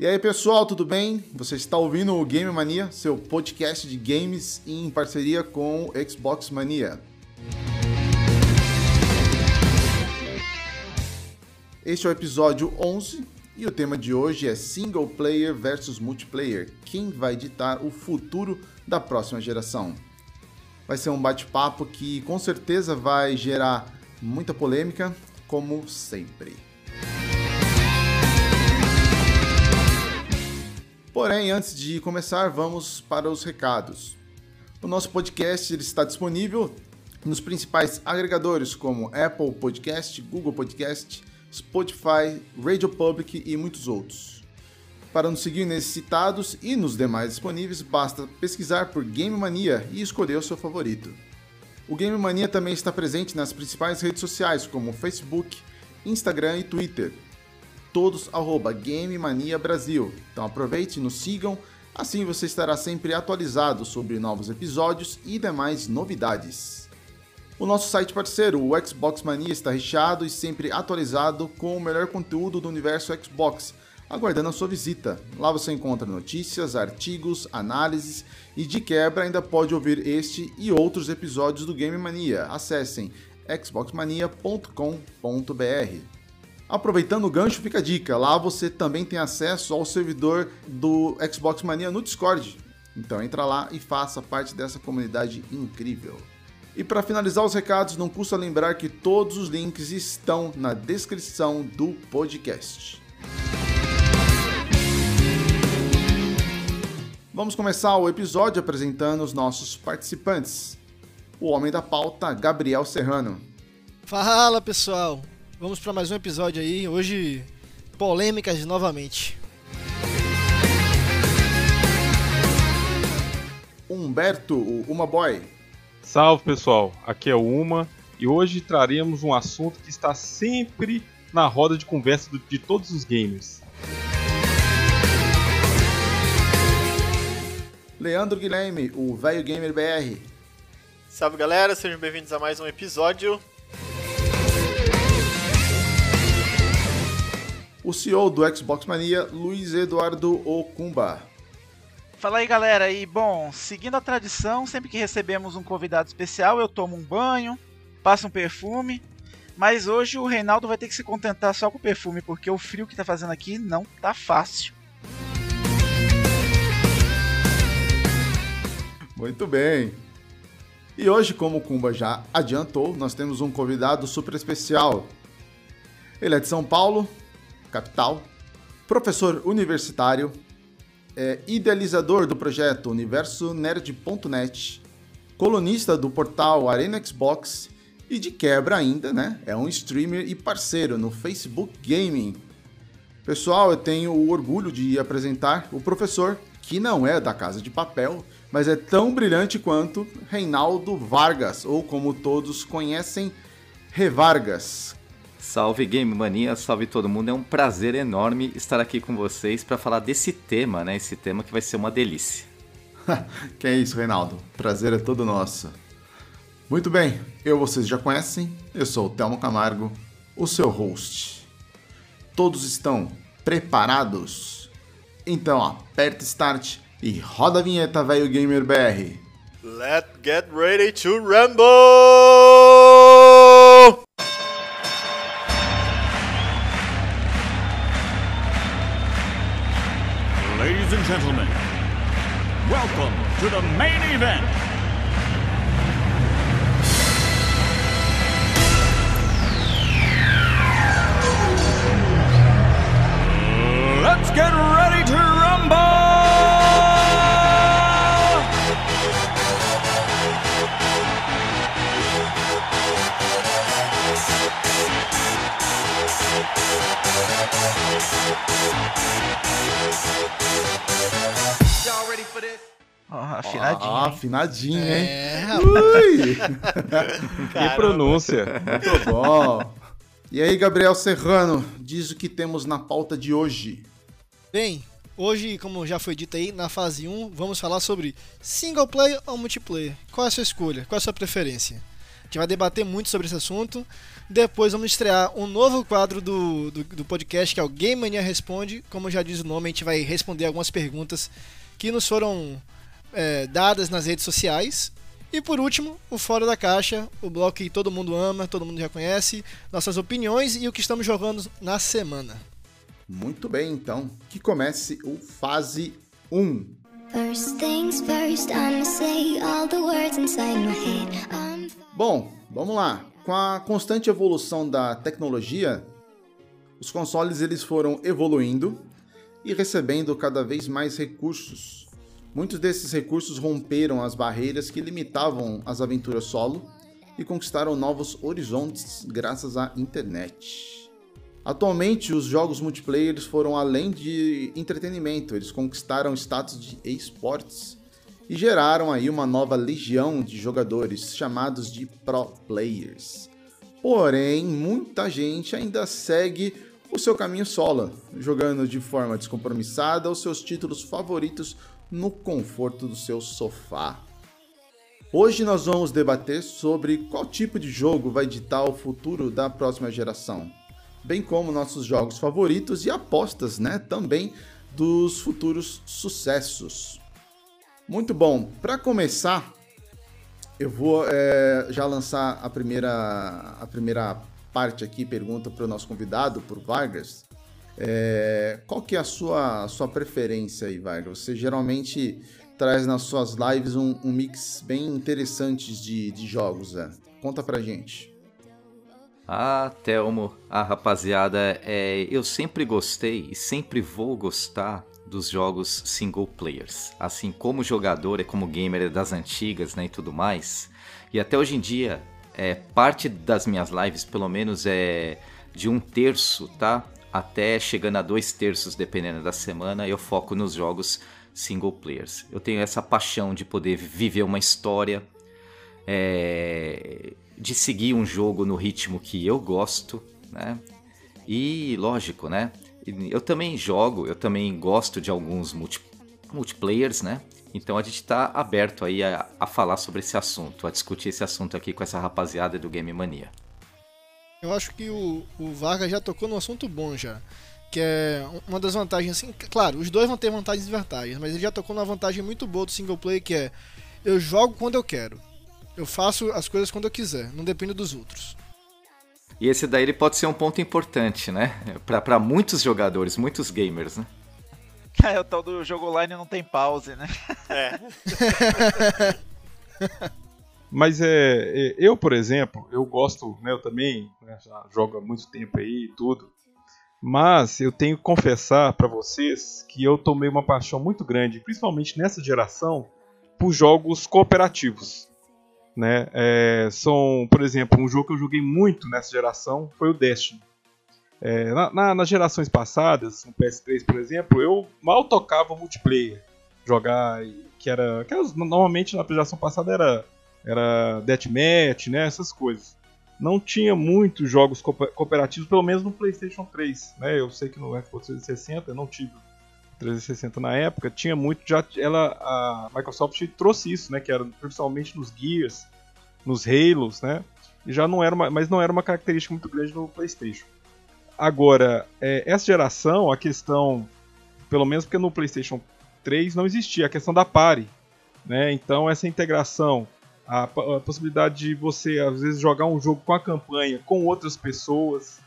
E aí, pessoal, tudo bem? Você está ouvindo o Game Mania, seu podcast de games em parceria com o Xbox Mania. Este é o episódio 11 e o tema de hoje é single player versus multiplayer. Quem vai ditar o futuro da próxima geração? Vai ser um bate-papo que com certeza vai gerar muita polêmica, como sempre. Porém, antes de começar, vamos para os recados. O nosso podcast está disponível nos principais agregadores como Apple Podcast, Google Podcast, Spotify, Radio Public e muitos outros. Para nos seguir nesses citados e nos demais disponíveis, basta pesquisar por Game Mania e escolher o seu favorito. O Game Mania também está presente nas principais redes sociais como Facebook, Instagram e Twitter todos arroba Game Mania Brasil. Então aproveite e nos sigam, assim você estará sempre atualizado sobre novos episódios e demais novidades. O nosso site parceiro, o Xbox Mania, está recheado e sempre atualizado com o melhor conteúdo do universo Xbox, aguardando a sua visita. Lá você encontra notícias, artigos, análises e de quebra ainda pode ouvir este e outros episódios do Game Mania. Acessem xboxmania.com.br. Aproveitando o gancho, fica a dica: lá você também tem acesso ao servidor do Xbox Mania no Discord. Então entra lá e faça parte dessa comunidade incrível. E para finalizar os recados, não custa lembrar que todos os links estão na descrição do podcast. Vamos começar o episódio apresentando os nossos participantes. O homem da pauta, Gabriel Serrano. Fala pessoal, Vamos para mais um episódio aí. Hoje, polêmicas novamente. Humberto, o Uma Boy. Salve pessoal, aqui é o Uma e hoje traremos um assunto que está sempre na roda de conversa de todos os gamers. Leandro Guilherme, o Velho Gamer BR. Salve galera, sejam bem-vindos a mais um episódio. O CEO do Xbox Mania, Luiz Eduardo Okumba. Fala aí galera, e bom, seguindo a tradição, sempre que recebemos um convidado especial, eu tomo um banho, passo um perfume, mas hoje o Reinaldo vai ter que se contentar só com o perfume, porque o frio que tá fazendo aqui não tá fácil. Muito bem. E hoje, como o Kumba já adiantou, nós temos um convidado super especial. Ele é de São Paulo, capital, professor universitário, é, idealizador do projeto Universo Nerd.net, colunista do portal Arena Xbox e de quebra ainda, né? É um streamer e parceiro no Facebook Gaming. Pessoal, eu tenho o orgulho de apresentar o professor, que não é da Casa de Papel, mas é tão brilhante quanto Reinaldo Vargas, ou como todos conhecem, Revargas. Salve Game Mania, salve todo mundo. É um prazer enorme estar aqui com vocês para falar desse tema, né? Esse tema que vai ser uma delícia. que é isso, Reinaldo. Prazer é todo nosso. Muito bem, eu vocês já conhecem. Eu sou o Telmo Camargo, o seu host. Todos estão preparados? Então aperta start e roda a vinheta, velho gamer BR. Let's get ready to rumble! Afinadinho. Afinadinho, hein? É, Ui! que pronúncia. Muito bom. E aí, Gabriel Serrano, diz o que temos na pauta de hoje. Bem, hoje, como já foi dito aí, na fase 1, vamos falar sobre single player ou multiplayer. Qual é a sua escolha? Qual é a sua preferência? gente vai debater muito sobre esse assunto. Depois vamos estrear um novo quadro do, do, do podcast, que é o Game Mania Responde. Como já diz o nome, a gente vai responder algumas perguntas que nos foram é, dadas nas redes sociais. E por último, o Fora da Caixa, o bloco que todo mundo ama, todo mundo já conhece, nossas opiniões e o que estamos jogando na semana. Muito bem, então, que comece o fase 1. First things first, I'ma say all the words inside my head. I'm Bom, vamos lá. Com a constante evolução da tecnologia, os consoles eles foram evoluindo e recebendo cada vez mais recursos. Muitos desses recursos romperam as barreiras que limitavam as aventuras solo e conquistaram novos horizontes graças à internet. Atualmente, os jogos multiplayer foram além de entretenimento, eles conquistaram status de esportes e geraram aí uma nova legião de jogadores chamados de pro players. Porém, muita gente ainda segue o seu caminho solo, jogando de forma descompromissada os seus títulos favoritos no conforto do seu sofá. Hoje nós vamos debater sobre qual tipo de jogo vai ditar o futuro da próxima geração, bem como nossos jogos favoritos e apostas, né, também dos futuros sucessos. Muito bom. Para começar, eu vou é, já lançar a primeira, a primeira parte aqui, pergunta para o nosso convidado, para o Vargas. É, qual que é a sua, a sua preferência aí, Vargas? Você geralmente traz nas suas lives um, um mix bem interessante de, de jogos, né? Conta pra gente. Ah, Telmo, ah, rapaziada, é, eu sempre gostei e sempre vou gostar dos jogos single players. Assim, como jogador e como gamer das antigas né, e tudo mais. E até hoje em dia, é, parte das minhas lives, pelo menos, é de um terço, tá? Até chegando a dois terços, dependendo da semana, eu foco nos jogos single players. Eu tenho essa paixão de poder viver uma história, é, de seguir um jogo no ritmo que eu gosto, né? E lógico, né? Eu também jogo, eu também gosto de alguns multi, multiplayers, né? Então a gente está aberto aí a, a falar sobre esse assunto, a discutir esse assunto aqui com essa rapaziada do Game Mania. Eu acho que o, o Vargas já tocou num assunto bom já. Que é uma das vantagens, assim, claro, os dois vão ter vantagens e desvantagens, mas ele já tocou numa vantagem muito boa do single player que é eu jogo quando eu quero. Eu faço as coisas quando eu quiser, não dependo dos outros. E esse daí ele pode ser um ponto importante, né? Para muitos jogadores, muitos gamers, né? É, o tal do jogo online não tem pause, né? É. Mas é, é, eu, por exemplo, eu gosto, né, eu também né, já jogo há muito tempo aí e tudo. Mas eu tenho que confessar para vocês que eu tomei uma paixão muito grande, principalmente nessa geração, por jogos cooperativos. Né? É, são, por exemplo, um jogo que eu joguei muito nessa geração foi o Destiny. É, na, na, nas gerações passadas, no PS3, por exemplo, eu mal tocava multiplayer. Jogar, que era. Que era normalmente na geração passada era, era Deathmatch, né? Essas coisas. Não tinha muitos jogos cooperativos, pelo menos no PlayStation 3. Né? Eu sei que no Xbox 360 eu não tive 360 na época, tinha muito. Já, ela, a Microsoft trouxe isso, né? Que era principalmente nos Gears, nos Halos, né? E já não era uma, mas não era uma característica muito grande no PlayStation. Agora, é, essa geração, a questão, pelo menos porque no PlayStation 3 não existia a questão da pare, né? Então essa integração, a, a possibilidade de você às vezes jogar um jogo com a campanha com outras pessoas,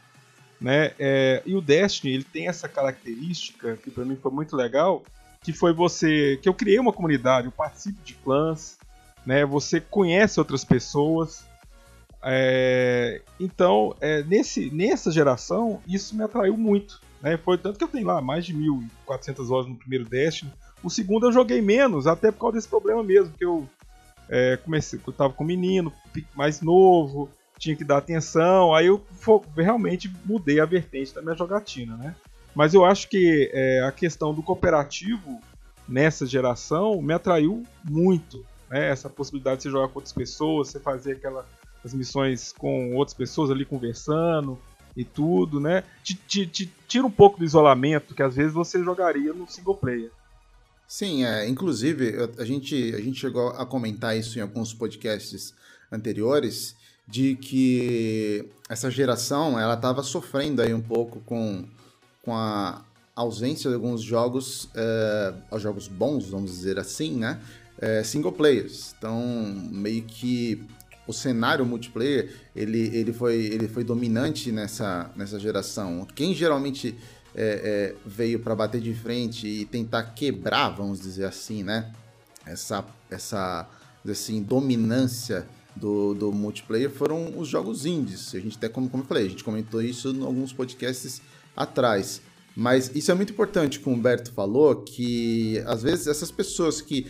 né? É, e o Destiny ele tem essa característica que para mim foi muito legal, que foi você que eu criei uma comunidade, eu participo de clãs, né? Você conhece outras pessoas. É, então, é, nesse, nessa geração, isso me atraiu muito. Né? Foi tanto que eu tenho lá mais de 1.400 horas no primeiro Destiny. O segundo eu joguei menos, até por causa desse problema mesmo, que eu é, comecei, eu tava com um menino mais novo, tinha que dar atenção, aí eu realmente mudei a vertente da minha jogatina, né? Mas eu acho que é, a questão do cooperativo nessa geração me atraiu muito, né? Essa possibilidade de você jogar com outras pessoas, você fazer aquelas missões com outras pessoas ali conversando e tudo, né? Te, te, te, tira um pouco do isolamento que às vezes você jogaria no single player. Sim, é, inclusive a gente, a gente chegou a comentar isso em alguns podcasts anteriores, de que essa geração ela estava sofrendo aí um pouco com, com a ausência de alguns jogos, é, jogos bons, vamos dizer assim, né? É, single players. Então, meio que o cenário multiplayer ele, ele, foi, ele foi dominante nessa, nessa geração. Quem geralmente é, é, veio para bater de frente e tentar quebrar, vamos dizer assim, né? Essa, essa assim, dominância do, do multiplayer foram os jogos indies. A gente até, como, como eu falei, a gente comentou isso em alguns podcasts atrás. Mas isso é muito importante, como o Humberto falou, que às vezes essas pessoas que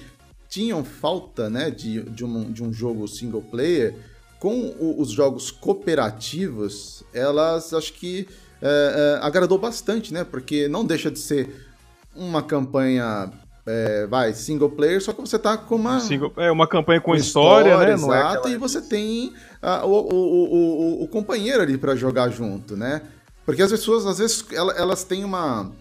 tinham falta né, de, de, um, de um jogo single player, com o, os jogos cooperativos, elas acho que é, é, agradou bastante, né? Porque não deixa de ser uma campanha é, vai, single player, só que você tá com uma. Single, é uma campanha com, história, história, né? Exato, é aquela... e você tem uh, o, o, o, o, companheiro ali para jogar junto, né? Porque as pessoas, às vezes, elas, elas têm uma.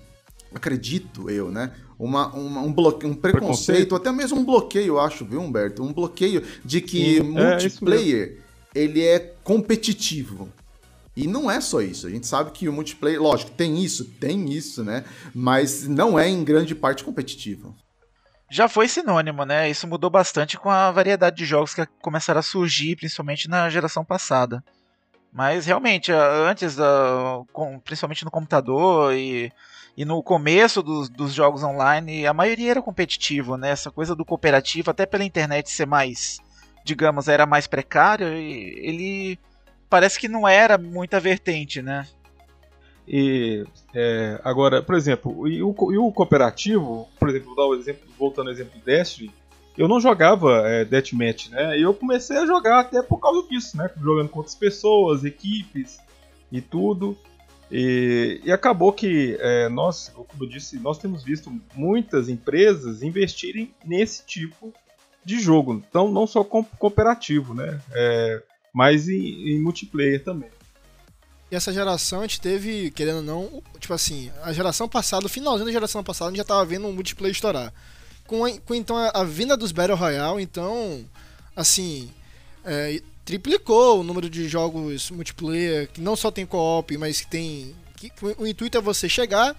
Acredito eu, né? Uma, uma um, bloqueio, um preconceito, preconceito, até mesmo um bloqueio, eu acho, viu, Humberto? Um bloqueio de que Sim, é, multiplayer é ele é competitivo. E não é só isso. A gente sabe que o multiplayer, lógico, tem isso, tem isso, né? Mas não é em grande parte competitivo. Já foi sinônimo, né? Isso mudou bastante com a variedade de jogos que começaram a surgir, principalmente na geração passada. Mas realmente, antes, principalmente no computador e, e no começo dos, dos jogos online, a maioria era competitivo, né? Essa coisa do cooperativo, até pela internet ser mais, digamos, era mais precário, ele parece que não era muita vertente, né? E é, agora, por exemplo, e o, e o, cooperativo, por exemplo, dar o exemplo, voltando ao exemplo do Destiny, eu não jogava é, Deathmatch, né? E eu comecei a jogar até por causa disso, né? Jogando com outras pessoas, equipes e tudo. E, e acabou que é, nós, como eu disse, nós temos visto muitas empresas investirem nesse tipo de jogo. Então, não só co cooperativo, né? É, mas em, em multiplayer também. E essa geração a gente teve, querendo ou não, tipo assim, a geração passada, o finalzinho da geração passada, a gente já tava vendo um multiplayer estourar. Com, a, com então a, a, vinda dos Battle Royale, então, assim, é, triplicou o número de jogos multiplayer, que não só tem co-op, mas que tem. Que, o, intuito é você chegar,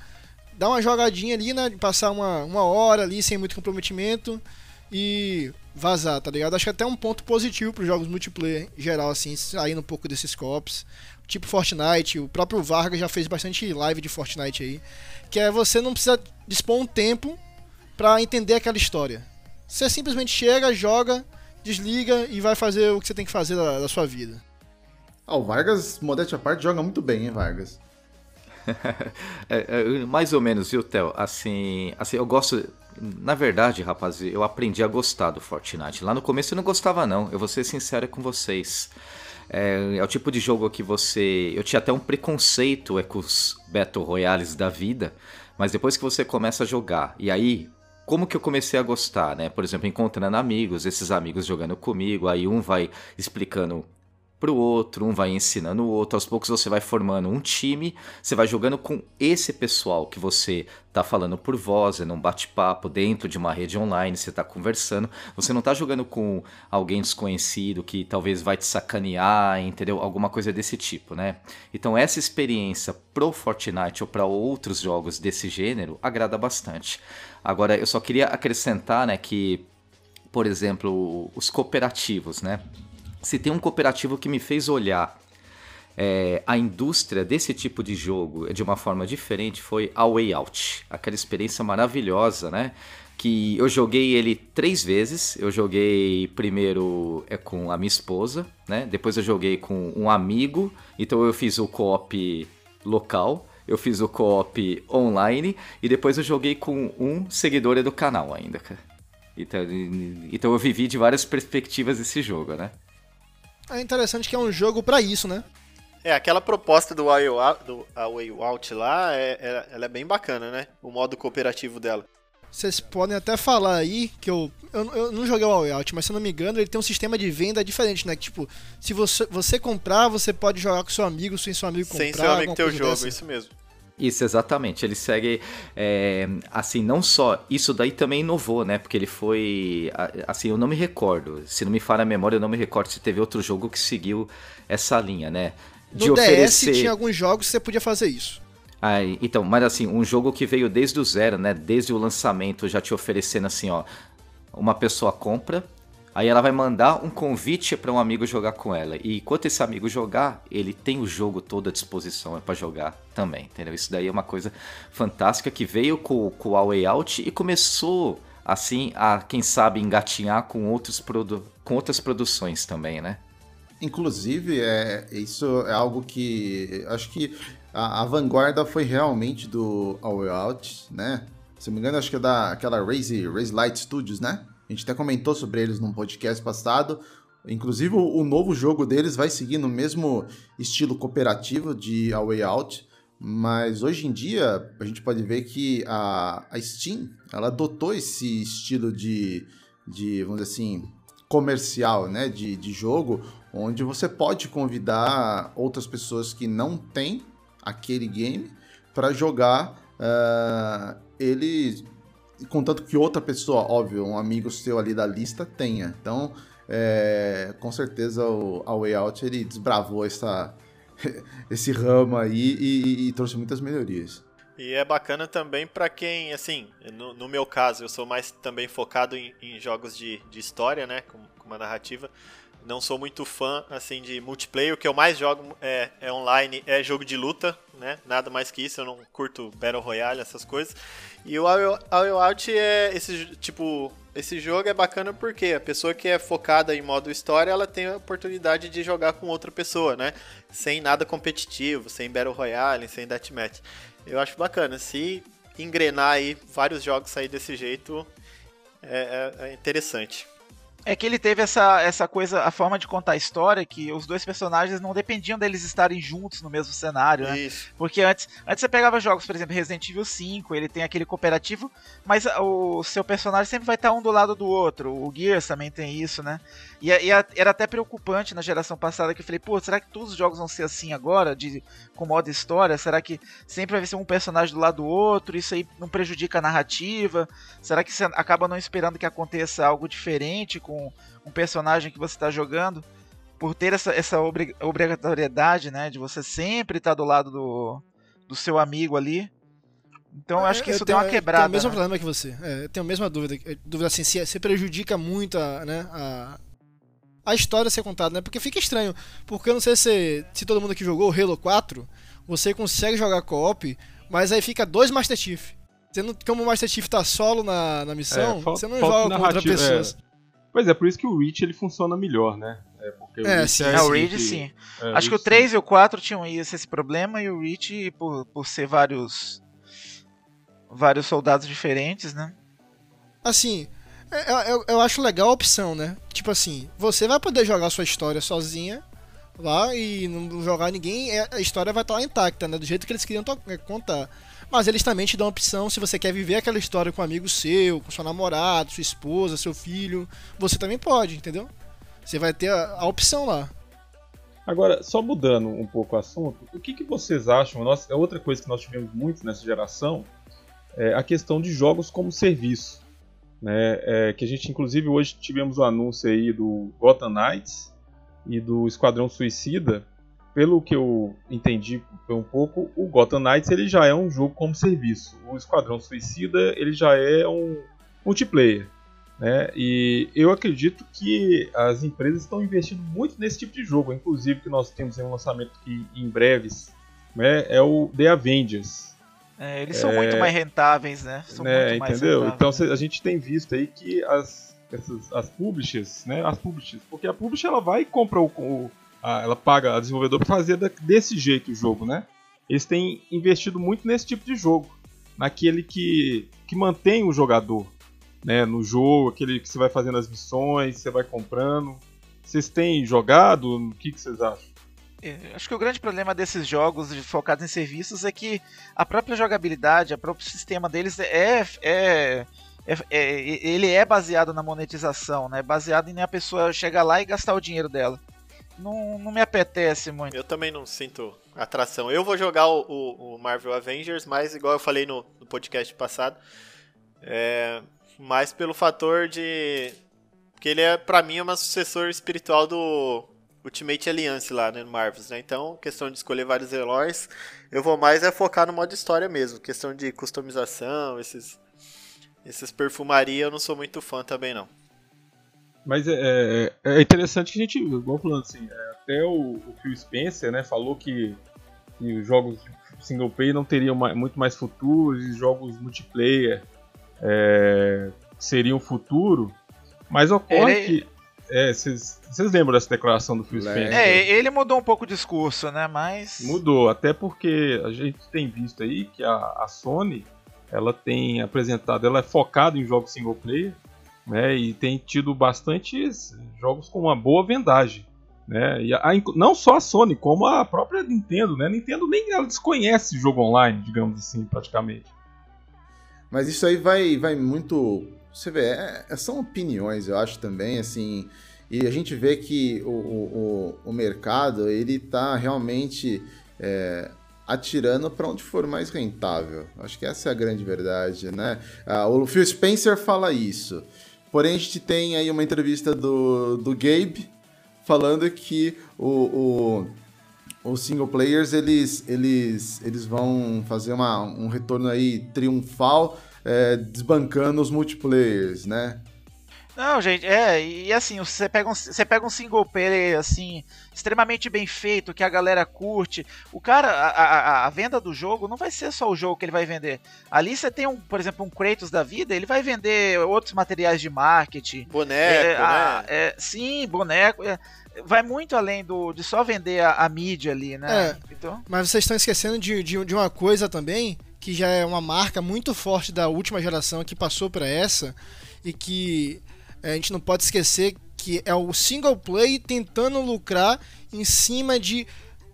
dar uma jogadinha ali, né? Passar uma, uma hora ali sem muito comprometimento e vazar, tá ligado? Acho que é até um ponto positivo para os jogos multiplayer em geral, assim, saindo um pouco desses copos. Tipo Fortnite, o próprio Vargas já fez bastante live de Fortnite aí. Que é você não precisa dispor um tempo para entender aquela história. Você simplesmente chega, joga, desliga e vai fazer o que você tem que fazer da, da sua vida. Ah, o Vargas, modéstia à parte, joga muito bem, hein, Vargas? é, é, mais ou menos, viu, Theo? Assim, assim, eu gosto. Na verdade, rapaz, eu aprendi a gostar do Fortnite. Lá no começo eu não gostava, não. Eu vou ser sincero com vocês. É, é, o tipo de jogo que você. Eu tinha até um preconceito é, com os Battle Royales da vida, mas depois que você começa a jogar, e aí. Como que eu comecei a gostar, né? Por exemplo, encontrando amigos, esses amigos jogando comigo, aí um vai explicando pro outro, um vai ensinando o outro, aos poucos você vai formando um time, você vai jogando com esse pessoal que você tá falando por voz, é num bate-papo dentro de uma rede online, você tá conversando, você não tá jogando com alguém desconhecido que talvez vai te sacanear, entendeu? Alguma coisa desse tipo, né? Então essa experiência pro Fortnite ou para outros jogos desse gênero agrada bastante. Agora eu só queria acrescentar, né, que por exemplo, os cooperativos, né? Se tem um cooperativo que me fez olhar é, a indústria desse tipo de jogo de uma forma diferente foi a Way Out. Aquela experiência maravilhosa, né? Que eu joguei ele três vezes. Eu joguei primeiro é, com a minha esposa, né? Depois eu joguei com um amigo. Então eu fiz o co-op local. Eu fiz o co-op online. E depois eu joguei com um seguidor do canal ainda, cara. Então, então eu vivi de várias perspectivas esse jogo, né? É interessante que é um jogo para isso, né? É, aquela proposta do Way Out, do Out lá, é, é, ela é bem bacana, né? O modo cooperativo dela. Vocês podem até falar aí que eu, eu, eu não joguei o Way Out, mas se eu não me engano, ele tem um sistema de venda diferente, né? Que, tipo, se você, você comprar, você pode jogar com seu amigo, sem seu amigo comprar. Sem seu amigo ter o jogo, dessa. isso mesmo. Isso, exatamente. Ele segue, é, assim, não só, isso daí também inovou, né? Porque ele foi, assim, eu não me recordo, se não me falha a memória, eu não me recordo se teve outro jogo que seguiu essa linha, né? De no oferecer... DS tinha alguns jogos que você podia fazer isso. Ah, então, mas assim, um jogo que veio desde o zero, né? Desde o lançamento, já te oferecendo assim, ó, uma pessoa compra, Aí ela vai mandar um convite para um amigo jogar com ela. E enquanto esse amigo jogar, ele tem o jogo todo à disposição é para jogar também, entendeu? Isso daí é uma coisa fantástica que veio com, com a Way Out e começou assim a, quem sabe, engatinhar com, outros produ com outras produções também, né? Inclusive, é, isso é algo que acho que a, a vanguarda foi realmente do Way Out, né? Se não me engano, acho que é da aquela Raise, Raise Light Studios, né? A gente até comentou sobre eles num podcast passado. Inclusive, o, novo jogo deles vai seguir no mesmo estilo cooperativo de A Way Out. Mas hoje em dia, a gente pode ver que a, a Steam, ela adotou esse estilo de, de vamos dizer assim, comercial, né? De, de jogo, onde você pode convidar outras pessoas que não têm aquele game para jogar uh, ele contanto que outra pessoa, óbvio, um amigo seu ali da lista tenha. Então, é, com certeza o a Way Out ele desbravou essa, esse ramo aí e, e, trouxe muitas melhorias. E é bacana também para quem, assim, no, no, meu caso, eu sou mais também focado em, em jogos de, de história, né, com, com uma narrativa não sou muito fã assim de multiplayer. O que eu mais jogo é, é, online, é jogo de luta, né? Nada mais que isso. Eu não curto Battle Royale, essas coisas. E o All Out é esse tipo. Esse jogo é bacana porque a pessoa que é focada em modo história, ela tem a oportunidade de jogar com outra pessoa, né? Sem nada competitivo, sem Battle Royale, sem Deathmatch. Eu acho bacana. Se engrenar aí vários jogos sair desse jeito, é, é, é interessante. É que ele teve essa, essa coisa, a forma de contar a história, que os dois personagens não dependiam deles estarem juntos no mesmo cenário, né? Isso. Porque antes, antes você pegava jogos, por exemplo, Resident Evil 5, ele tem aquele cooperativo, mas o seu personagem sempre vai estar um do lado do outro. O Gears também tem isso, né? E, e era até preocupante na geração passada que eu falei, pô, será que todos os jogos vão ser assim agora, de, com modo história? Será que sempre vai ser um personagem do lado do outro? Isso aí não prejudica a narrativa? Será que você acaba não esperando que aconteça algo diferente com um personagem que você está jogando? Por ter essa, essa obrigatoriedade, né, de você sempre estar do lado do, do seu amigo ali. Então eu acho que isso deu uma quebrada. Eu tenho o mesmo né? problema que você. É, eu tenho a mesma dúvida. Dúvida assim, se, se prejudica muito a, né, a, a história ser contada, né? Porque fica estranho. Porque eu não sei se, se todo mundo que jogou o Halo 4, você consegue jogar co-op, mas aí fica dois Master Chief. Você não, como o Master Chief tá solo na, na missão, é, você não joga com outras pessoas. É. Pois é, por isso que o Reach ele funciona melhor, né? É, porque é, o sim. É, o Reach sim. É, Acho que o 3 sim. e o 4 tinham esse, esse problema e o Reach, por, por ser vários vários soldados diferentes, né? Assim, é, eu, eu, eu, acho legal a opção, né? Tipo assim, você vai poder jogar sua história sozinha lá e não jogar ninguém, é, a história vai estar lá intacta, né? Do jeito que eles queriam é, contar. Mas eles também te dão a opção se você quer viver aquela história com um amigo seu, com seu namorado, sua esposa, seu filho. Você também pode, entendeu? Você vai ter a, a opção lá. Agora, só mudando um pouco o assunto, o que, que vocês acham? Nós, é outra coisa que nós tivemos muito nessa geração é a questão de jogos como serviço né? É, que a gente inclusive hoje tivemos o anúncio aí do Gotham Knights e do Esquadrão Suicida. Pelo que eu entendi um pouco, o Gotham Knights ele já é um jogo como serviço. O Esquadrão Suicida ele já é um multiplayer. Né? E eu acredito que as empresas estão investindo muito nesse tipo de jogo. Inclusive que nós temos um lançamento que em breves né, é o The Avengers. É, eles são é... muito mais rentáveis, né? São é, entendeu? Então a gente tem visto aí que as, essas, as publishers, né? As publishers, porque a publisher ela vai e compra o, o ela paga a desenvolvedor para fazer desse jeito o jogo, né? Eles têm investido muito nesse tipo de jogo, naquele que, que mantém o jogador, né? No jogo, aquele que você vai fazendo as missões, você vai comprando. Vocês têm jogado? O que, que vocês acham? É, acho que o grande problema desses jogos focados em serviços é que a própria jogabilidade, o próprio sistema deles é, é, é, é, ele é baseado na monetização, né? Baseado em a pessoa chegar lá e gastar o dinheiro dela. Não, não me apetece muito. Eu também não sinto atração. Eu vou jogar o, o, o Marvel Avengers, mas igual eu falei no, no podcast passado, é, mais pelo fator de que ele é para mim é uma sucessor espiritual do Ultimate Alliance lá, né, no Marvels, né? Então, questão de escolher vários heróis, eu vou mais é focar no modo história mesmo, questão de customização, esses esses perfumaria eu não sou muito fã também não. Mas é, é, é interessante que a gente, igual falando assim, é, até o, o, Phil Spencer, né, falou que, que os jogos single player não teriam mais, muito mais futuro, e jogos multiplayer é, seriam futuro. Mas ocorre ele... que é, vocês lembram dessa declaração do Phil Spencer? É, ele mudou um pouco o discurso, né? Mas. Mudou, até porque a gente tem visto aí que a, a Sony ela tem apresentado, ela é focada em jogos single player, né? E tem tido bastantes jogos com uma boa vendagem. Né? E a, não só a Sony, como a própria Nintendo, né? Nintendo nem ela desconhece jogo online, digamos assim, praticamente. Mas isso aí vai, vai muito você vê, é, é, são opiniões, eu acho também, assim, e a gente vê que o, o, o mercado, ele tá realmente é, atirando para onde for mais rentável. Acho que essa é a grande verdade, né? Ah, o Phil Spencer fala isso. Porém, a gente tem aí uma entrevista do, do Gabe falando que o, o, os single players, eles, eles, eles vão fazer uma, um retorno aí triunfal é, desbancando os multiplayers, né? Não, gente, é, e assim, você pega um, você pega um single player, assim, extremamente bem feito, que a galera curte. O cara, a, a, a, venda do jogo não vai ser só o jogo que ele vai vender. Ali você tem, um, por exemplo, um Kratos da vida, ele vai vender outros materiais de marketing. Boneco, é, a, né? É, sim, boneco. É, vai muito além do, de só vender a, a mídia ali, né? É, então... Mas vocês estão esquecendo de, de, de uma coisa também, que já é uma marca muito forte da última geração que passou para essa e que a gente não pode esquecer que é o single play tentando lucrar em cima de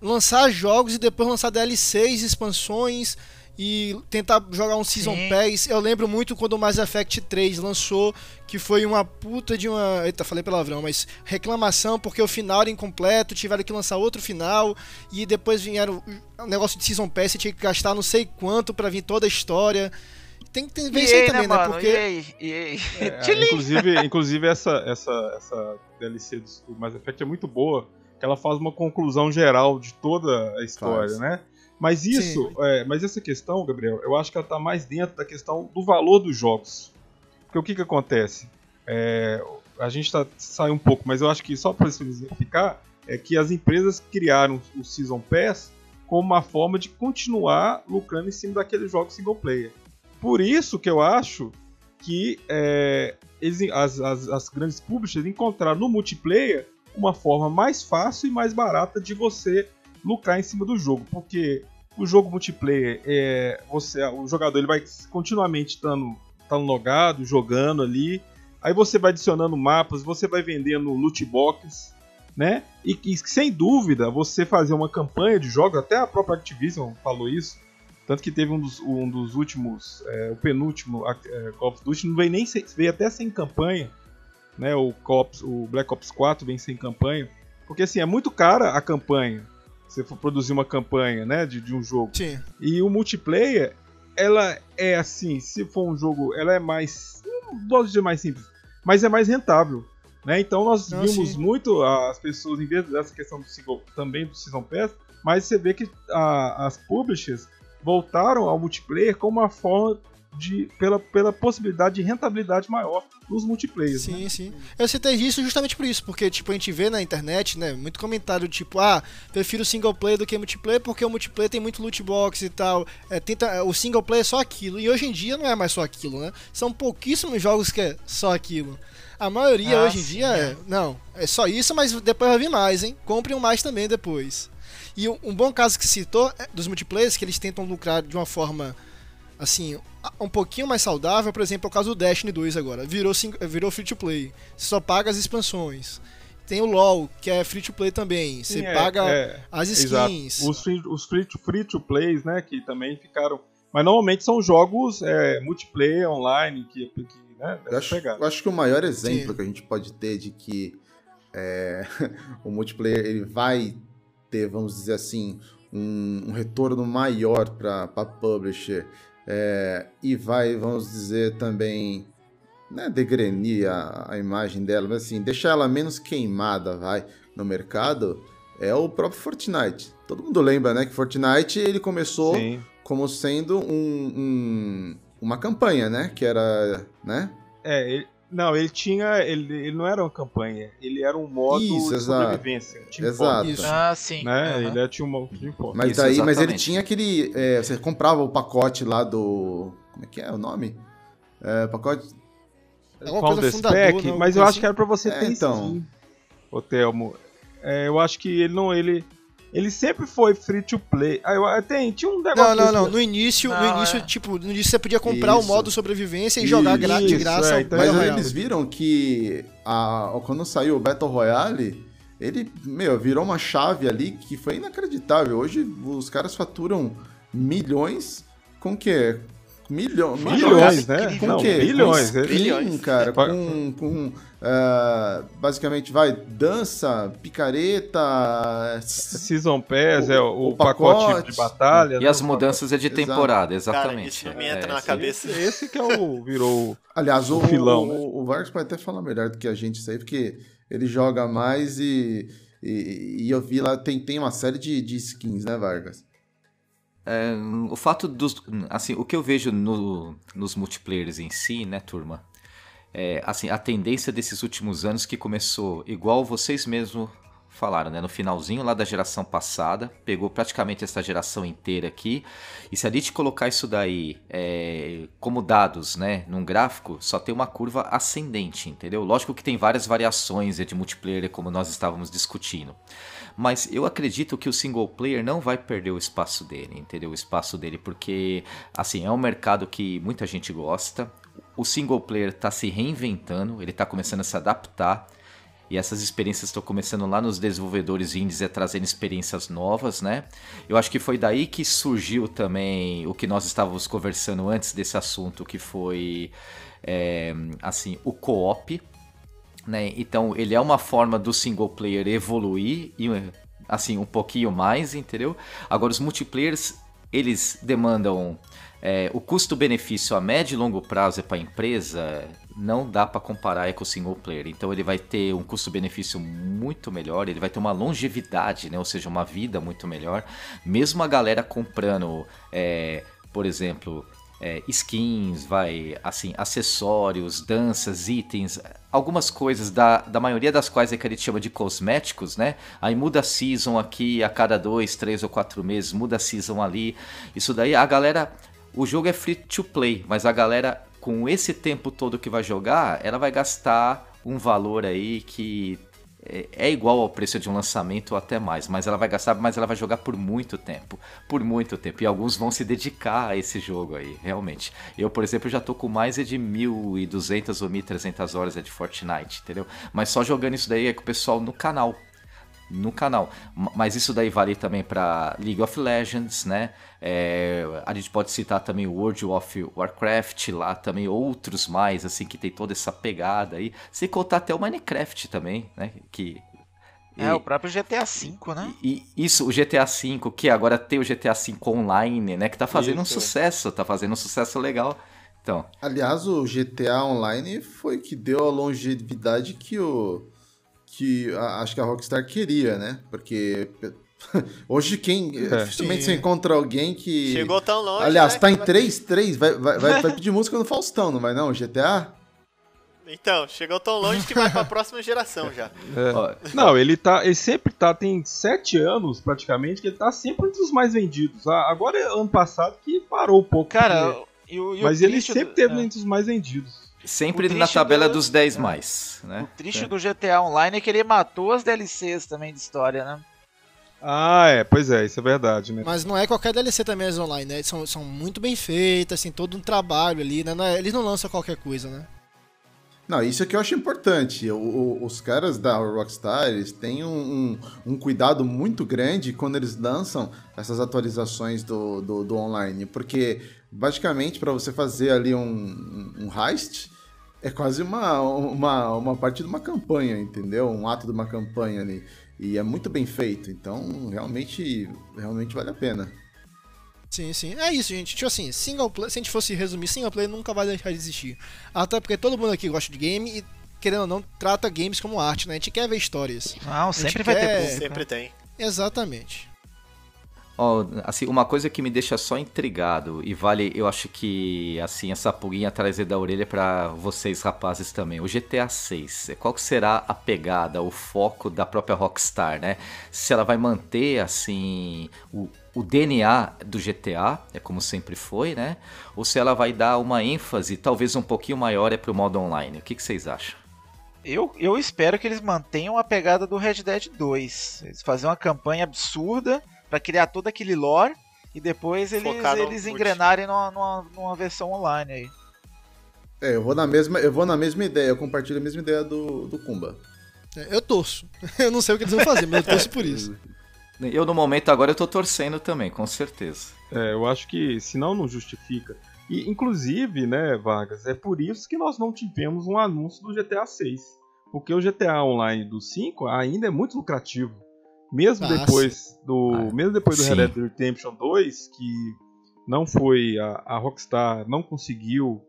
lançar jogos e depois lançar DLCs, expansões e tentar jogar um Season Sim. Pass. Eu lembro muito quando o Mass Effect 3 lançou, que foi uma puta de uma. Eita, falei palavrão, mas reclamação porque o final era incompleto, tiveram que lançar outro final, e depois vieram o negócio de Season Pass, você tinha que gastar não sei quanto para vir toda a história. Tem que ver isso aí também, né? né porque. É, inclusive, inclusive essa, essa, essa DLC do Mass Effect é muito boa, que ela faz uma conclusão geral de toda a história, faz. né? Mas isso, é, mas essa questão, Gabriel, eu acho que ela está mais dentro da questão do valor dos jogos. Porque o que, que acontece? É, a gente tá, sai um pouco, mas eu acho que só para exemplificar, é que as empresas criaram o Season Pass como uma forma de continuar lucrando em cima daqueles jogos single player. Por isso que eu acho que é, eles, as, as, as grandes publishers encontraram no multiplayer uma forma mais fácil e mais barata de você lucrar em cima do jogo, porque o jogo multiplayer é você, o jogador ele vai continuamente estando, estando logado, jogando ali. Aí você vai adicionando mapas, você vai vendendo loot boxes, né? E, e sem dúvida você fazer uma campanha de jogos, até a própria Activision falou isso. Tanto que teve um dos, um dos últimos, é, o penúltimo é, Call of Duty, não veio nem veio até sem campanha, né? O, Ops, o Black Ops 4 vem sem campanha, porque assim é muito cara a campanha você for produzir uma campanha, né, de, de um jogo. Sim. E o multiplayer, ela é assim, se for um jogo, ela é mais, não posso dizer mais simples, mas é mais rentável. Né? Então nós não, vimos sim. muito as pessoas, em vez dessa questão do single, também do Season Pass, mas você vê que a, as publishers voltaram ao multiplayer como uma forma de, pela, pela possibilidade de rentabilidade maior nos multiplayers. Sim, né? sim. Eu citei isso justamente por isso, porque tipo, a gente vê na internet, né, muito comentário tipo, ah, prefiro single player do que multiplayer porque o multiplayer tem muito loot box e tal. É, tenta, o single player é só aquilo. E hoje em dia não é mais só aquilo, né? São pouquíssimos jogos que é só aquilo. A maioria ah, hoje em sim, dia é. é. Não, é só isso, mas depois vai vir mais, hein? Compre um mais também depois. E um, bom caso que citou é dos multiplayers, que eles tentam lucrar de uma forma assim, um pouquinho mais saudável, por exemplo, é o caso do Destiny 2 agora. Virou, virou free to play. Você só paga as expansões. Tem o LoL, que é free to play também. Você é, paga é, as skins. Exato. Os, free, os free, to, free to plays, né, que também ficaram. Mas normalmente são jogos é, multiplayer online que, que né, eu acho, eu acho que o maior exemplo Sim. que a gente pode ter de que é, o multiplayer ele vai ter, vamos dizer assim, um, um, retorno maior para publisher é, e vai, vamos dizer, também né, degrenir a, a imagem dela, mas assim, deixar ela menos queimada, vai, no mercado, é o próprio Fortnite. Todo mundo lembra, né, que Fortnite ele começou Sim. como sendo um, um- uma campanha, né, que era, né, É, ele- não, ele tinha. Ele, ele não era uma campanha, ele era um modo Isso, de exato. sobrevivência. um team Exato. Isso. Ah, sim. Né? aham. Ele tinha um modo de fortress. Mas Isso, daí, mas ele tinha aquele. é, você comprava o pacote lá do. Como é que é o nome? É, pacote. Alguma Found coisa fundador, Spec? Alguma mas eu coisa acho que era pra você É, ter então. skin, ô Telmo. É, eu acho que ele não. Ele, ele sempre foi free to play. Ah, eu, tem, tinha um negócio. Não, não, desse- não. No início, no Não, início, é. tipo, no início você podia comprar o Isso. modo sobrevivência e jogar gra- de Isso, graça é, então Mas Royale. eles viram que a, quando saiu o Battle Royale, ele, meu, virou uma chave ali que foi inacreditável. Hoje os caras faturam milhões com o quê? Milho, Milhões, né? Com Não, o quê? bilhões. Com cara. Com, com ah, basicamente, vai, dança, picareta... Season Pass, O- é o, o pacote, pacote. de batalha. E né? as mudanças é de Exato. temporada, Cara, exatamente. isso não me É, entra na esse- cabeça. Esse, esse que é o. virou. o- Aliás, o, O filão, o, né? o Vargas pode até falar melhor do que a gente isso aí, porque ele joga mais e, e, e eu vi lá, tem, tem uma série de, de skins, né, Vargas? É, o fato dos. Assim, o que eu vejo no- nos multiplayers em si, né, turma? É, assim, a tendência desses últimos anos que começou, igual vocês mesmos falaram, né? No finalzinho lá da geração passada, pegou praticamente essa geração inteira aqui. E se a gente colocar isso daí é, como dados, né? Num gráfico, só tem uma curva ascendente, entendeu? Lógico que tem várias variações de multiplayer, como nós estávamos discutindo. Mas eu acredito que o single player não vai perder o espaço dele, entendeu? O espaço dele, porque, assim, é um mercado que muita gente gosta. O single player está se reinventando, ele está começando a se adaptar. E essas experiências estão começando lá nos desenvolvedores indies a trazendo experiências novas, né? Eu acho que foi daí que surgiu também o que nós estávamos conversando antes desse assunto, que foi, é, assim, o co-op, né? Então ele é uma forma do single player evoluir e assim um pouquinho mais, entendeu? Agora os multiplayers eles demandam é, o custo-benefício a médio e longo prazo para a empresa não dá para comparar com o single player. Então ele vai ter um custo-benefício muito melhor, ele vai ter uma longevidade, né? ou seja, uma vida muito melhor. Mesmo a galera comprando, é, por exemplo, é, skins, vai, assim, acessórios, danças, itens, algumas coisas da, da maioria das quais é que a gente chama de cosméticos, né? Aí muda a season aqui a cada dois, três ou quatro meses, muda a season ali. Isso daí a galera, o jogo é free to play, mas a galera com esse tempo todo que vai jogar, ela vai gastar um valor aí que é- é igual ao preço de um lançamento ou até mais, mas ela vai gastar, mas ela vai jogar por muito tempo, por muito tempo. E alguns vão se dedicar a esse jogo aí, realmente. Eu, por exemplo, já tô com mais de 1.200 ou 1.300 horas de Fortnite, entendeu? Mas só jogando isso daí é com o pessoal no canal. No canal. Mas isso daí vale também para League of Legends, né? É, a gente pode citar também o World of Warcraft lá, também outros mais, assim, que tem toda essa pegada aí. Sem contar até o Minecraft também, né? Que É, e- o próprio GTA V, né? e isso, o GTA V, que agora tem o GTA V online, né? Que tá fazendo Isso. um sucesso, tá fazendo um sucesso legal. Então, Aliás, o GTA Online foi que deu a longevidade que o. que a- acho que a Rockstar queria, né? Porque. Hoje quem. Dificilmente Sim. você encontra alguém que. Chegou tão longe. Aliás, né, tá em vai- 3, 3, vai, vai, vai, vai pedir música no Faustão, não vai não? GTA? Então, chegou tão longe que vai pra próxima geração já. É. Não, ele tá. Ele sempre tá, tem sete anos praticamente, que ele tá sempre entre os mais vendidos. Ah, Agora é ano passado que parou um pouco. Cara, e o, e mas ele sempre do- teve é. entre os mais vendidos. Sempre na tabela do- dos 10 mais, né? O triste do GTA Online é que ele matou as DLCs também de história, né? Ah, é, pois é, isso é verdade, né? Mas não é qualquer DLC também as online, né? São, são muito bem feitas, assim, todo um trabalho ali, né? É- eles não lançam qualquer coisa, né? Não, isso é que eu acho importante. O- o- os caras da Rockstar, eles têm um, um- um cuidado muito grande quando eles lançam essas atualizações do, do, do online. Porque, basicamente, para você fazer ali um, um, um heist, é quase uma, uma, uma parte de uma campanha, entendeu? Um ato de uma campanha ali. E é muito bem feito, então realmente, realmente vale a pena. Sim, sim. É isso, gente. Tipo assim, single play, se a gente fosse resumir, single player nunca vai deixar de existir. Até porque todo mundo aqui gosta de game e, querendo ou não, trata games como arte, né? A gente quer ver histórias. Não, sempre vai ter quer- público. Sempre tem. Exatamente. Ó, assim, uma coisa que me deixa só intrigado e vale, eu acho que assim essa pulguinha atrás da orelha pra vocês rapazes também. O GTA 6, qual será a pegada, o foco da própria Rockstar, né? Se ela vai manter assim o, o DNA do GTA, é como sempre foi, né? Ou se ela vai dar uma ênfase, talvez um pouquinho maior é pro modo online. O que, que vocês acham? Eu, eu espero que eles mantenham a pegada do Red Dead 2. Eles fazem uma campanha absurda pra criar todo aquele lore e depois eles, eles engrenarem numa, numa, numa versão online aí. É, eu vou na mesma, eu vou na mesma ideia, eu compartilho a mesma ideia do, do Kumba. É, Eu torço. Eu não sei o que eles vão fazer, mas eu torço por isso. Eu no momento agora eu tô torcendo também, com certeza. É, eu acho que senão não justifica. E inclusive, né, Vargas, é por isso que nós não tivemos um anúncio do GTA 6. Porque o GTA Online do 5 ainda é muito lucrativo. Mesmo Ah, depois do, Ah, mesmo depois do sim. Red Dead Redemption 2, que não foi a, a Rockstar não conseguiu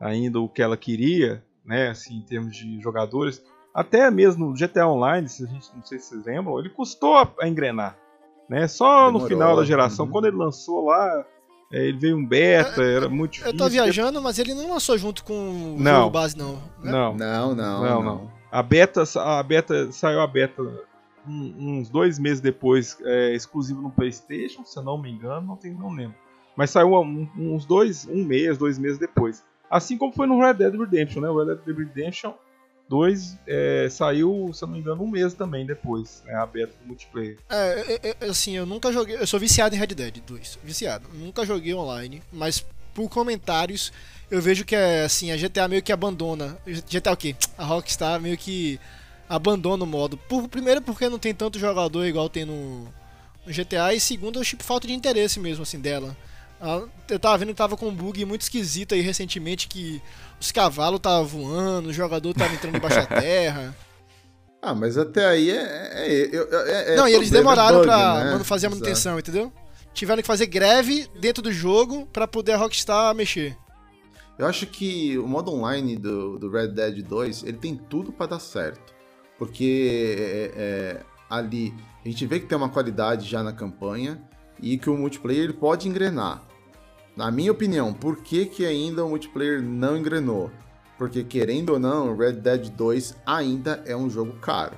ainda o que ela queria, né, assim, em termos de jogadores. Até mesmo o GTA Online, se a gente não sei se vocês lembram, ele custou a, a engrenar, né? Só no Demorou, final da geração, uhum. quando ele lançou lá, é, ele veio um beta, era muito difícil. Eu tô viajando, mas ele não lançou junto com o Não. base, não. né? Não, Não, não, Não, não. A beta, a beta saiu a beta um- uns dois meses depois, é, exclusivo no PlayStation, se eu não me engano, não, tenho, não lembro. Mas saiu um- uns dois, um mês, dois meses depois. Assim como foi no Red Dead Redemption, né? O Red Dead Redemption 2 é, saiu, se eu não me engano, um mês também depois, né? A beta multiplayer. É, eu- eu- assim, eu nunca joguei. Eu sou viciado em Red Dead 2. Viciado. Nunca joguei online, mas por comentários eu vejo que é assim, a GTA meio que abandona. GTA o quê? A Rockstar meio que abandona o modo. Por, primeiro porque não tem tanto jogador igual tem no, no GTA, e segundo, eu tipo falta de interesse mesmo assim dela. Ela- Eu tava vendo que tava com um bug muito esquisito aí recentemente que os cavalos estavam voando, o jogador tava entrando embaixo da terra. Ah, mas até aí é. é, é- é não, e eles é demoraram bug, pra né? fazer a Exato. manutenção, entendeu? Tiveram que fazer greve dentro do jogo pra poder a Rockstar mexer. Eu acho que o modo online do, do Red Dead 2 ele tem tudo pra dar certo. Porque é, é, ali a gente vê que tem uma qualidade já na campanha e que o multiplayer ele pode engrenar. Na minha opinião, por que, que ainda o multiplayer não engrenou? Porque, querendo ou não, o Red Dead 2 ainda é um jogo caro.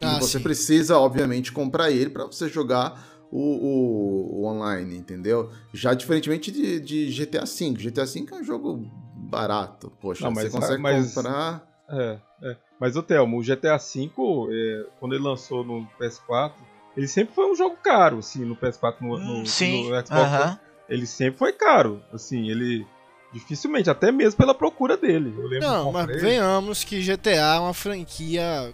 E Ah, você sim. precisa, obviamente, comprar ele para você jogar o, o- o online, entendeu? Já diferentemente de, de GTA V. GTA V é um jogo barato. Poxa, Não, você mas- consegue mas- comprar. É, é. Mas o Thelmo, o GTA V, é, quando ele lançou no PS4, ele sempre foi um jogo caro, assim, no PS4, no, no- Hum, sim, no Xbox. aham. Ele sempre foi caro, assim, ele dificilmente, até mesmo pela procura dele. Eu lembro que Não, mas venhamos que GTA é uma franquia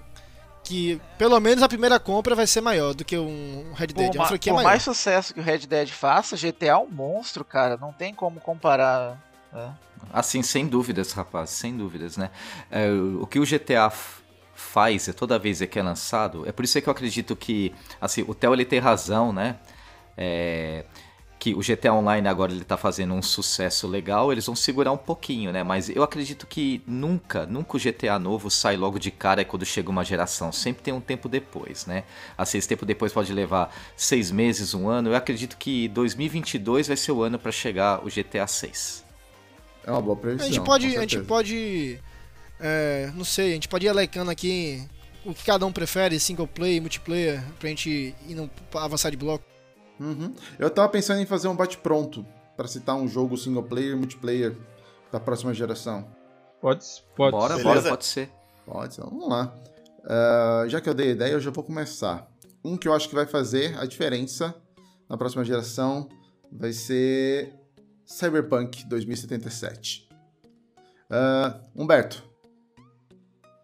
que, pelo menos a primeira compra vai ser maior do que um Red Dead. Por, é uma ma- franquia por maior. mais sucesso que o Red Dead faça, GTA é um monstro, cara. Não tem como comparar. É. Assim, sem dúvidas, rapaz, sem dúvidas, né? É, o que o GTA faz toda vez que é lançado, é por isso que eu acredito que, assim, o Theo ele tem razão, né? É, que o GTA Online agora ele tá fazendo um sucesso legal, eles vão segurar um pouquinho, né? Mas eu acredito que nunca, nunca o GTA novo sai logo de cara quando chega uma geração. Sempre tem um tempo depois, né? Assim, esse tempo depois pode levar seis meses, um ano. Eu acredito que 2022 vai ser o ano para chegar o GTA 6. É uma boa A previsão. gente pode, a gente pode, é, não sei, a gente pode ir alecando aqui o que cada um prefere, single player, multiplayer, pra gente ir no, avançar de bloco. Uhum. Eu tava pensando em fazer um bate-pronto para citar um jogo single player e multiplayer da próxima geração. Pode, pode bora, ser. bora, pode ser. Pode, então vamos lá. Ah, já que eu dei a ideia, eu já vou começar. Um que eu acho que vai fazer a diferença na próxima geração vai ser Cyberpunk 2077. Ah, Humberto,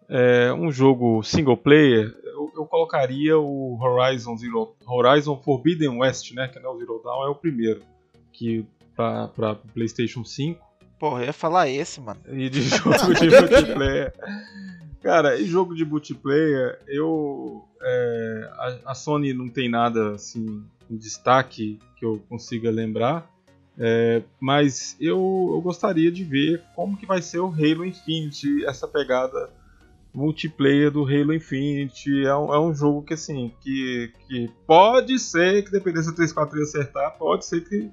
É, um jogo single player, eu, eu colocaria o Horizon Zero, Horizon Forbidden West, né? Que não é o Zero Dawn, é o primeiro. Que pra, pra PlayStation 5 Porra, eu ia falar esse, mano. e de jogo de multiplayer. Cara, e jogo de multiplayer, eu. é, a, a Sony não tem nada assim em destaque que eu consiga lembrar. É, mas eu, eu gostaria de ver como que vai ser o Halo Infinite, essa pegada multiplayer do Halo Infinite. É um, é um jogo que assim, que, que pode ser que dependendo se o 343 acertar, pode ser que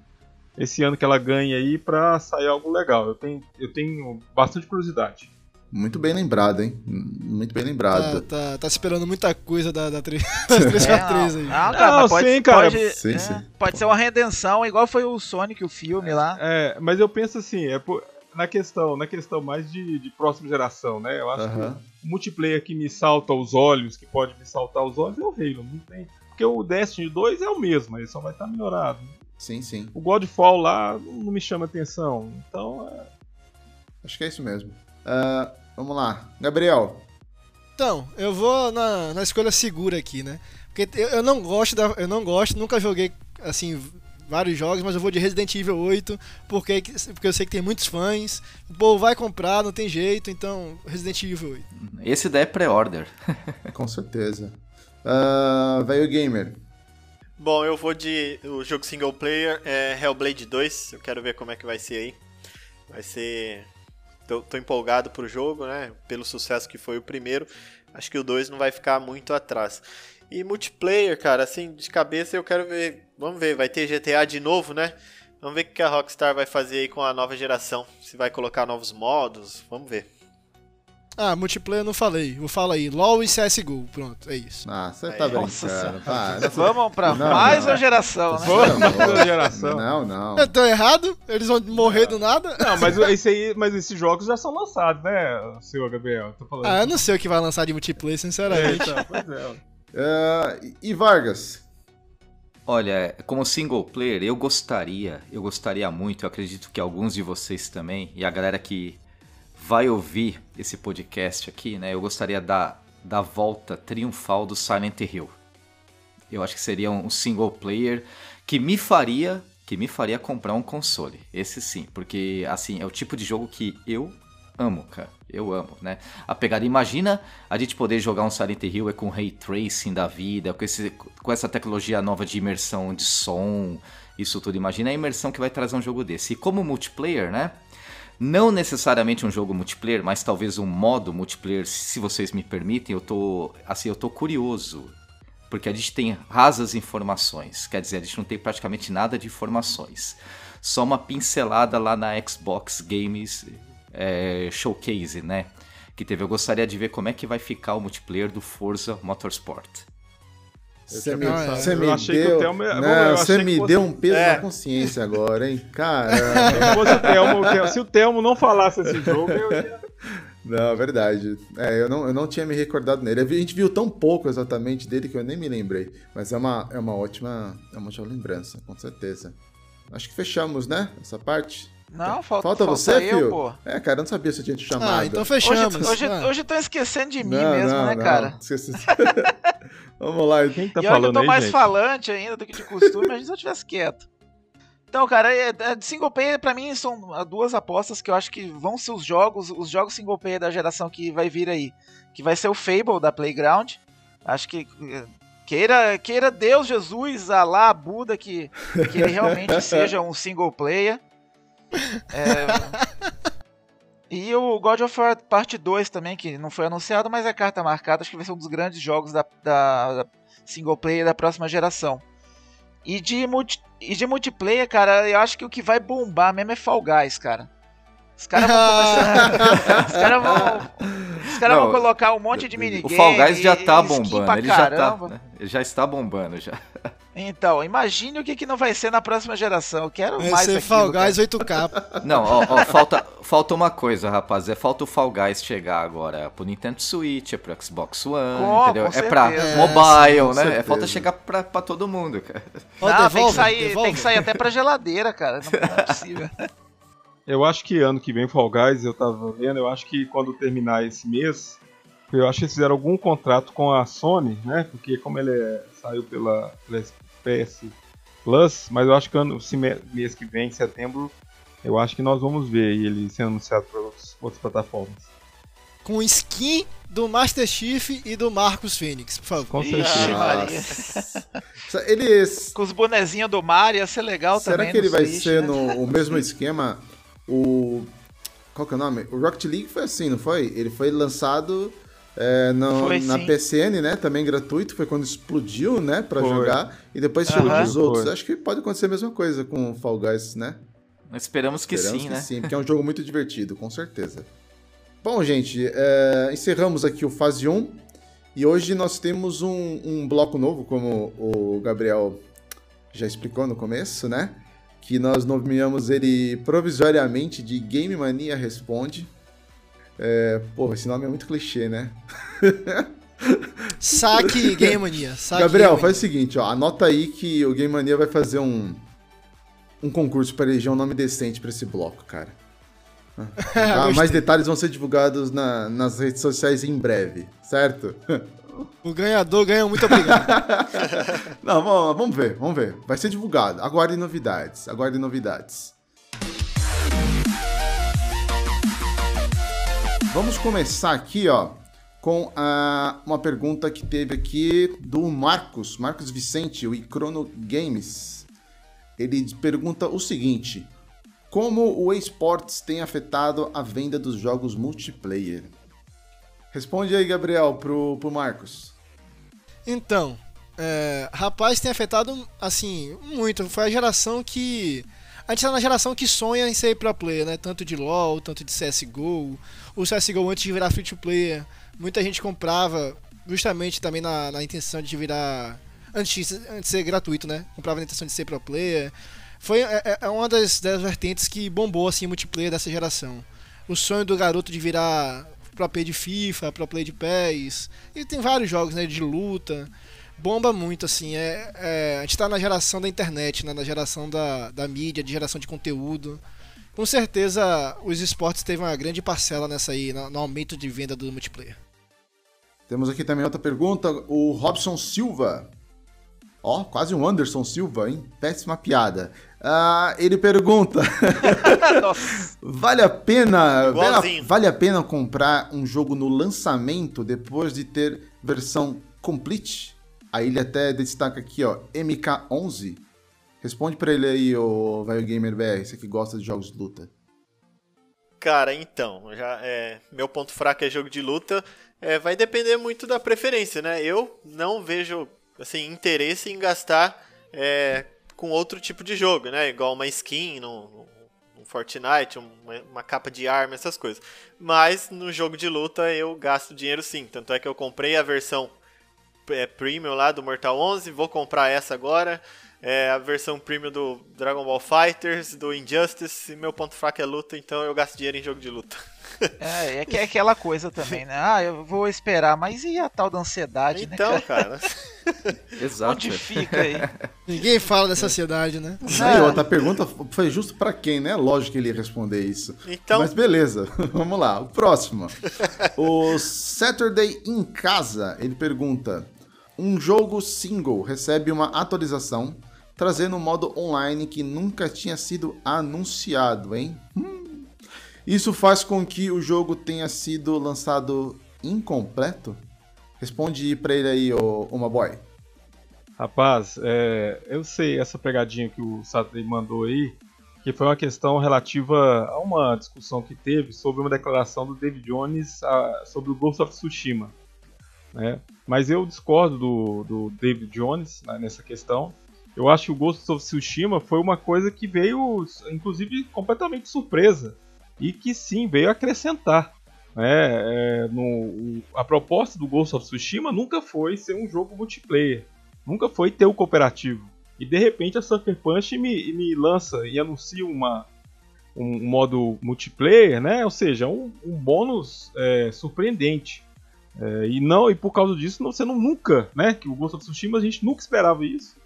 esse ano que ela ganhe aí pra sair algo legal. Eu tenho, eu tenho bastante curiosidade. Muito bem lembrado, hein? Muito bem Tá, lembrado. tá, tá esperando muita coisa da, da 3, das 343 aí. Ah, cara, Não, mas pode, sim, cara. Pode, Sim, é, sim. pode ser uma redenção, igual foi o Sonic, o filme lá. É, mas eu penso assim, é por- na questão, na questão mais de, de próxima geração, né? Eu acho que o multiplayer que me salta aos olhos, que pode me saltar aos olhos, é o Halo, não tem. Porque o Destiny 2 é o mesmo, ele só vai estar melhorado. Sim, sim. O Godfall lá não me chama atenção. Então, é, Acho que é isso mesmo. Ah, vamos lá. Gabriel. Então, eu vou na, na escolha segura aqui, né? Porque eu, eu não gosto da, eu não gosto, nunca joguei assim vários jogos, mas eu vou de Resident Evil 8 porque porque eu sei que tem muitos fãs. O povo vai comprar, não tem jeito, então Resident Evil 8. Esse daí é pré-order. Com certeza. Velho Gamer. Bom, eu vou de o jogo single player, é Hellblade 2. Eu quero ver como é que vai ser aí. Vai ser. Tô, tô empolgado pro jogo, né? Pelo sucesso que foi o primeiro. Acho que o 2 não vai ficar muito atrás. E multiplayer, cara, assim, de cabeça eu quero ver. Vamos ver, vai ter GTA de novo, né? Vamos ver o que a Rockstar vai fazer aí com a nova geração. Se vai colocar novos modos, vamos ver. Ah, multiplayer eu não falei. Vou falar aí, LoL e CS:GO. Pronto, é isso. Ah, você Aí, tá nossa brincando. Para. Vamos pra Não, mais não. uma geração, né? Vamos, geração. Não, não. Eu tô errado? Eles vão morrer do nada? Não, mas esse aí, mas esses jogos já são lançados, né, senhor Gabriel? Tô falando. Ah, eu não sei o que vai lançar de multiplayer, É, sinceramente. então, pois é. Ah, e Vargas? Olha, como single player, eu gostaria, eu gostaria muito, eu acredito que alguns de vocês também, e a galera que vai ouvir esse podcast aqui, né? Eu gostaria da, da volta triunfal do Silent Hill. Eu acho que seria um single player que me faria, que me faria comprar um console. Esse sim, porque assim, é o tipo de jogo que eu amo, cara. Eu amo, né? A pegada, imagina a gente poder jogar um Silent Hill é com ray tracing da vida, com, esse, com essa tecnologia nova de imersão de som, isso tudo. Imagina a imersão que vai trazer um jogo desse. E como multiplayer, né? Não necessariamente um jogo multiplayer, mas talvez um modo multiplayer, se vocês me permitem, eu tô, assim, eu tô curioso. Porque a gente tem rasas informações, quer dizer, a gente não tem praticamente nada de informações. Só uma pincelada lá na Xbox Games é, Showcase, né? Que teve. Eu gostaria de ver como é que vai ficar o multiplayer do Forza Motorsport. Você me, Eu me achei que o deu, Thelma- não, eu você me deu um peso É. na consciência agora, hein? Caramba. Se o Telmo, o Telmo- se o Telmo não falasse esse jogo, eu ia... Não, é verdade. É, eu não, eu não tinha me recordado nele. A gente viu tão pouco exatamente dele que eu nem me lembrei. Mas é uma, é uma ótima. É uma ótima lembrança, com certeza. Acho que fechamos, né? Essa parte. Não, falta, Falta você, eu, Phil? pô. É, cara, eu não sabia se eu tinha te chamado. Ah, então Hoje, fechamos. hoje, Ah. hoje estão esquecendo de mim Não, mesmo, não, né, não. cara? Esqueci. Vamos lá. Quem que tá e olha que eu falando tô aí, mais gente? falante ainda do que de costume, imagina se eu tivesse quieto. Então, cara, é, é, de single player pra mim são duas apostas que eu acho que vão ser os jogos, os jogos single player da geração que vai vir aí. Que vai ser o Fable da Playground. Acho que eh, queira, queira Deus, Jesus, Alá, Buda que, que ele realmente seja um single player. É, e o God of War Parte 2 também, que não foi anunciado, mas é carta marcada. Acho que vai ser um dos grandes jogos da, da, da single player da próxima geração. E de, multi, e de multiplayer, cara, eu acho que o que vai bombar mesmo é Fall Guys, cara. Os caras vão começar. os caras vão. Os caras vão colocar um monte de minigame. O Fall Guys já tá bombando, ele já tá, né? ele já está bombando já. Então, imagine o que, que não vai ser na próxima geração. Eu quero Vai mais ser Fall cara. Guys 8K. Não, ó, ó, falta, falta uma coisa, rapaz. É falta o Fall Guys chegar agora é pro Nintendo Switch, é pro Xbox One, Com- entendeu? com é pra certeza. mobile, É, com né? É falta chegar pra, pra todo mundo, cara. Não, tem, que devolve, sair, devolve. tem que sair até pra geladeira, cara. Não, não é possível. Eu acho que ano que vem Fall Guys, eu tava vendo, eu acho que quando terminar esse mês, eu acho que eles fizeram algum contrato com a Sony, né? Porque como ele é- saiu pela, pela PS Plus, mas eu acho que ano, esse mês que vem, em setembro, eu acho que nós vamos ver ele sendo anunciado para outras plataformas. com skin do Master Chief e do Marcos Fênix, por favor. Com certeza. Com os bonezinhos do Mario ia ser legal Será também. que ele vai Switch, ser né? no o mesmo esquema? O. Qual que é o nome? O Rocket League foi assim, não foi? Ele foi lançado é, no- Foi, na sim. PCN, né? Também gratuito, foi quando explodiu, né? Pra jogar. E depois chegou nos outros. Acho que pode acontecer a mesma coisa com o Fall Guys, né? Esperamos que Esperamos sim, que né? sim, porque é um jogo muito divertido, com certeza. Bom, gente, é, encerramos aqui o Fase 1. E hoje nós temos um, um bloco novo, como o Gabriel já explicou no começo, né? Que nós nomeamos ele provisoriamente de Game Mania Responde. É, pô, esse nome é muito clichê, né? Saque Game Mania. Saque Gabriel, Game faz o seguinte, ó, anota aí que o Game Mania vai fazer um, um concurso para eleger um nome decente para esse bloco, cara. Ah, tá? Mais detalhes vão ser divulgados na- nas redes sociais em breve, certo? O ganhador ganha muito obrigado. Não, vamos, vamos ver, vamos ver. Vai ser divulgado. Aguardem novidades, aguardem novidades. Vamos começar aqui, ó, com a- uma pergunta que teve aqui do Marcos, Marcos Vicente, o Icrono Games. Ele pergunta o seguinte: Como o esportes tem afetado a venda dos jogos multiplayer? Responde aí, Gabriel, pro, pro Marcos. Então, é, rapaz, tem afetado, assim, muito. Foi a geração que. A gente tá na geração que sonha em ser pro player, né? Tanto de LoL, tanto de CSGO. O CSGO antes de virar free to player, muita gente comprava justamente também na, na intenção de virar. Antes antes de ser gratuito, né? Comprava na intenção de ser pro player. Foi é, é- é uma das, das vertentes que bombou assim multiplayer dessa geração. O sonho do garoto de virar pro player de FIFA, pro player de PES. E tem vários jogos, né? De luta. Bomba muito, assim. É, é- a gente tá na geração da internet, né? Na geração da, da mídia, de geração de conteúdo. Com certeza os esportes teve uma grande parcela nessa aí, no, no aumento de venda do multiplayer. Temos aqui também outra pergunta, o Robson Silva. Ó, quase um Anderson Silva, hein? Péssima piada. Ah, ele pergunta: vale a pena, vale a, vale a pena comprar um jogo no lançamento depois de ter versão complete? Aí ele até destaca aqui, ó, MK11. Responde pra ele aí, ô Vai Gamer BR, você que gosta de jogos de luta. Cara, então, já é, meu ponto fraco é jogo de luta. É, vai depender muito da preferência, né? Eu não vejo assim interesse em gastar é, com outro tipo de jogo, né? Igual uma skin no, no Fortnite, uma, uma capa de arma, essas coisas. Mas no jogo de luta eu gasto dinheiro sim. Tanto é que eu comprei a versão é, premium lá do Mortal 11, vou comprar essa agora. É a versão premium do Dragon Ball Fighters, do Injustice. e Meu ponto fraco é luta, então eu gasto dinheiro em jogo de luta. é, é que é aquela coisa também, né? Ah, eu vou esperar, mas e a tal da ansiedade, né? Então, cara? cara, Exato. Onde fica aí? Ninguém fala dessa ansiedade, né? Aí, outra pergunta foi justo pra quem, né? Lógico que ele ia responder isso. Então- Mas beleza, vamos lá. O próximo. o Saturday em Casa, ele pergunta: Um jogo single recebe uma atualização trazendo um modo online que nunca tinha sido anunciado, hein? Hum. Isso faz com que o jogo tenha sido lançado incompleto? Responde pra ele aí, ô, uma boy. Rapaz, é, eu sei essa pegadinha que o Saturday mandou aí, que foi uma questão relativa a uma discussão que teve sobre uma declaração do David Jones a- sobre o Ghost of Tsushima. né? Mas eu discordo do, do David Jones né, nessa questão. Eu acho que o Ghost of Tsushima foi uma coisa que veio, inclusive, completamente surpresa. E que sim, veio acrescentar. né? É, no, a proposta do Ghost of Tsushima nunca foi ser um jogo multiplayer nunca foi ter o cooperativo. E de repente a Sucker Punch me, me lança e anuncia uma, um modo multiplayer, né? Ou seja, um, um bônus é, surpreendente. É, e não e por causa disso você não nunca, né? Que o Ghost of Tsushima a gente nunca esperava isso.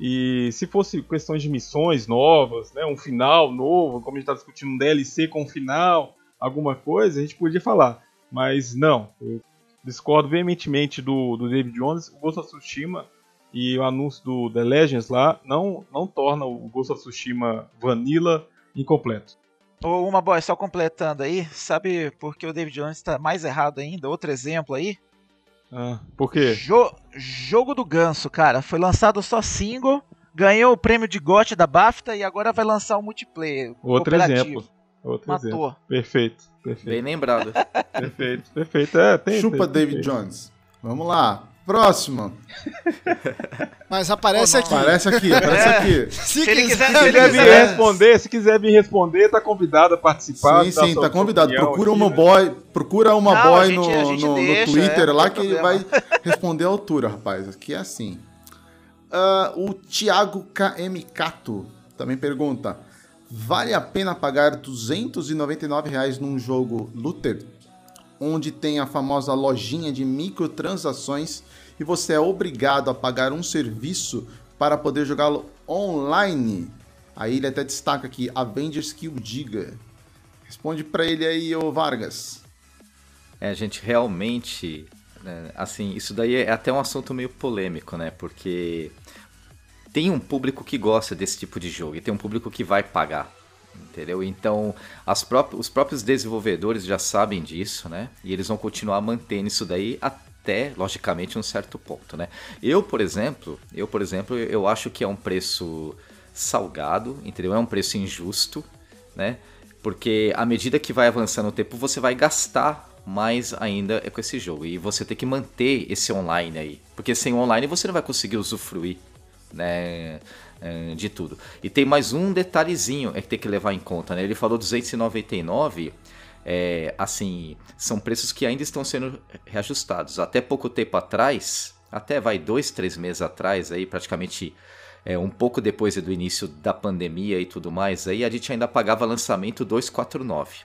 E se fosse questões de missões novas, né? Um final novo, como a gente está discutindo um DLC com um final, alguma coisa, a gente podia falar. Mas não, eu discordo veementemente do, do David Jones. O Ghost of Tsushima e o anúncio do The Legends lá não, não torna o Ghost of Tsushima Vanilla incompleto. Ô, uma boy, só completando aí, sabe por que o David Jones tá mais errado ainda? Outro exemplo aí? Ah, por quê? Jo- jogo do Ganso, cara. Foi lançado só single, ganhou o prêmio de GOT da BAFTA e agora vai lançar o multiplayer. Outro exemplo. Outro exemplo. Matou. Perfeito, Bem perfeito, lembrado. perfeito, perfeito. É, tem, Chupa tem, David tem. Jones. Vamos lá. Próxima. Mas aparece não. aqui. Aparece aqui, aparece aqui. Se, Se ele quiser- Se ele quiser vir quiser- responder, se quiser vir responder, tá convidado a participar. Sim, sim, tá convidado. opinião Procura aqui, uma né? boy, procura uma Não, boy gente- no, a gente no- no deixa, Twitter é, lá que ele problema. vai responder a altura, rapaz. Aqui é assim. Ah, o Thiago KM Cato também pergunta: vale a pena pagar 299 reais num jogo Luther, onde tem a famosa lojinha de microtransações e você é obrigado a pagar um serviço para poder jogá-lo online? Aí ele até destaca aqui: Avengers que o diga. Responde pra ele aí, ô Vargas. É, gente, realmente, né, assim, isso daí é até um assunto meio polêmico, né? Porque tem um público que gosta desse tipo de jogo e tem um público que vai pagar, entendeu? Então, os próprios desenvolvedores já sabem disso, né? E eles vão continuar mantendo isso daí até, logicamente, um certo ponto, né? Eu, por exemplo, eu, por exemplo, eu acho que é um preço salgado, entendeu? É um preço injusto, né? Porque à medida que vai avançando o tempo, você vai gastar mais ainda com esse jogo. E você tem que manter esse online aí. Porque sem online você não vai conseguir usufruir né, eh, de tudo. E tem mais um detalhezinho é que tem que levar em conta. Né? Ele falou 299. É, assim, são preços que ainda estão sendo reajustados. Até pouco tempo atrás, até vai dois, três meses atrás, aí praticamente é, um pouco depois do início da pandemia e tudo mais, aí a gente ainda pagava lançamento 249.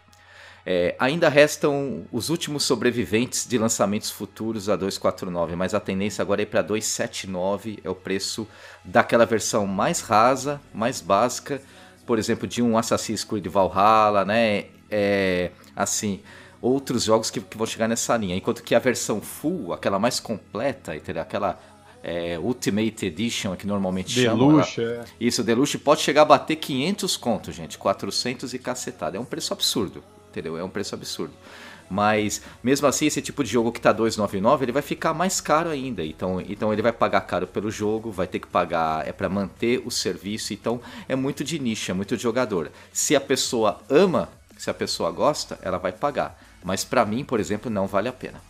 É, ainda restam os últimos sobreviventes de lançamentos futuros a 249, mas a tendência agora é para 279, é o preço daquela versão mais rasa, mais básica, por exemplo, de um Assassin's Creed Valhalla, né? É, assim, outros jogos que, que vão chegar nessa linha, enquanto que a versão full, aquela mais completa, entendeu? aquela é, Ultimate Edition que normalmente Deluxe, é. isso, Deluxe pode chegar a bater 500 conto, gente. 400 e cacetada. É um preço absurdo, entendeu? É um preço absurdo. Mas, mesmo assim, esse tipo de jogo que tá 299, ele vai ficar mais caro ainda. Então, então ele vai pagar caro pelo jogo, vai ter que pagar é para manter o serviço. Então, é muito de nicho, é muito de jogador. Se a pessoa ama, se a pessoa gosta, ela vai pagar. Mas para mim, por exemplo, não vale a pena.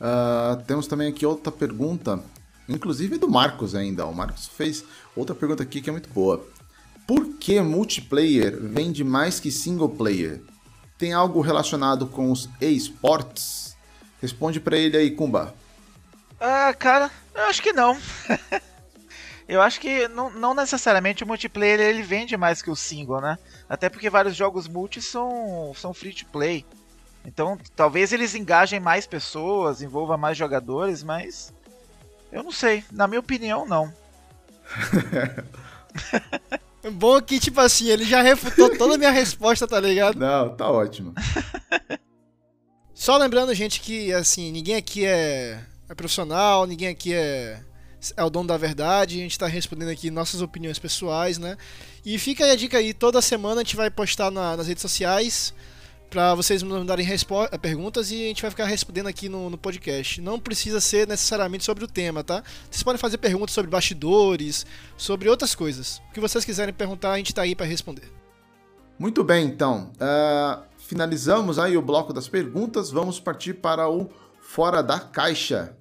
Ah, temos também aqui outra pergunta, inclusive do Marcos ainda. O Marcos fez outra pergunta aqui que é muito boa. Por que multiplayer vende mais que single player? Tem algo relacionado com os esportes? Responde pra ele aí, Kumba. Ah, cara, eu acho que não. eu acho que não, não necessariamente o multiplayer ele vende mais que o single, né? Até porque vários jogos multi são, são free to play. Então, talvez eles engajem mais pessoas, envolva mais jogadores, mas eu não sei. Na minha opinião, não. Bom que, tipo assim, ele já refutou toda a minha resposta, tá ligado? Não, tá ótimo. Só lembrando, gente, que assim, ninguém aqui é, é profissional, ninguém aqui é, é o dono da verdade, a gente tá respondendo aqui nossas opiniões pessoais, né? E fica aí a dica aí, toda semana a gente vai postar na- nas redes sociais pra vocês mandarem eh, perguntas e a gente vai ficar respondendo aqui no, no podcast. Não precisa ser necessariamente sobre o tema, tá? Vocês podem fazer perguntas sobre bastidores, sobre outras coisas. O que vocês quiserem perguntar, a gente tá aí pra responder. Muito bem, então. Ah, finalizamos aí o bloco das perguntas. Vamos partir para o Fora da Caixa.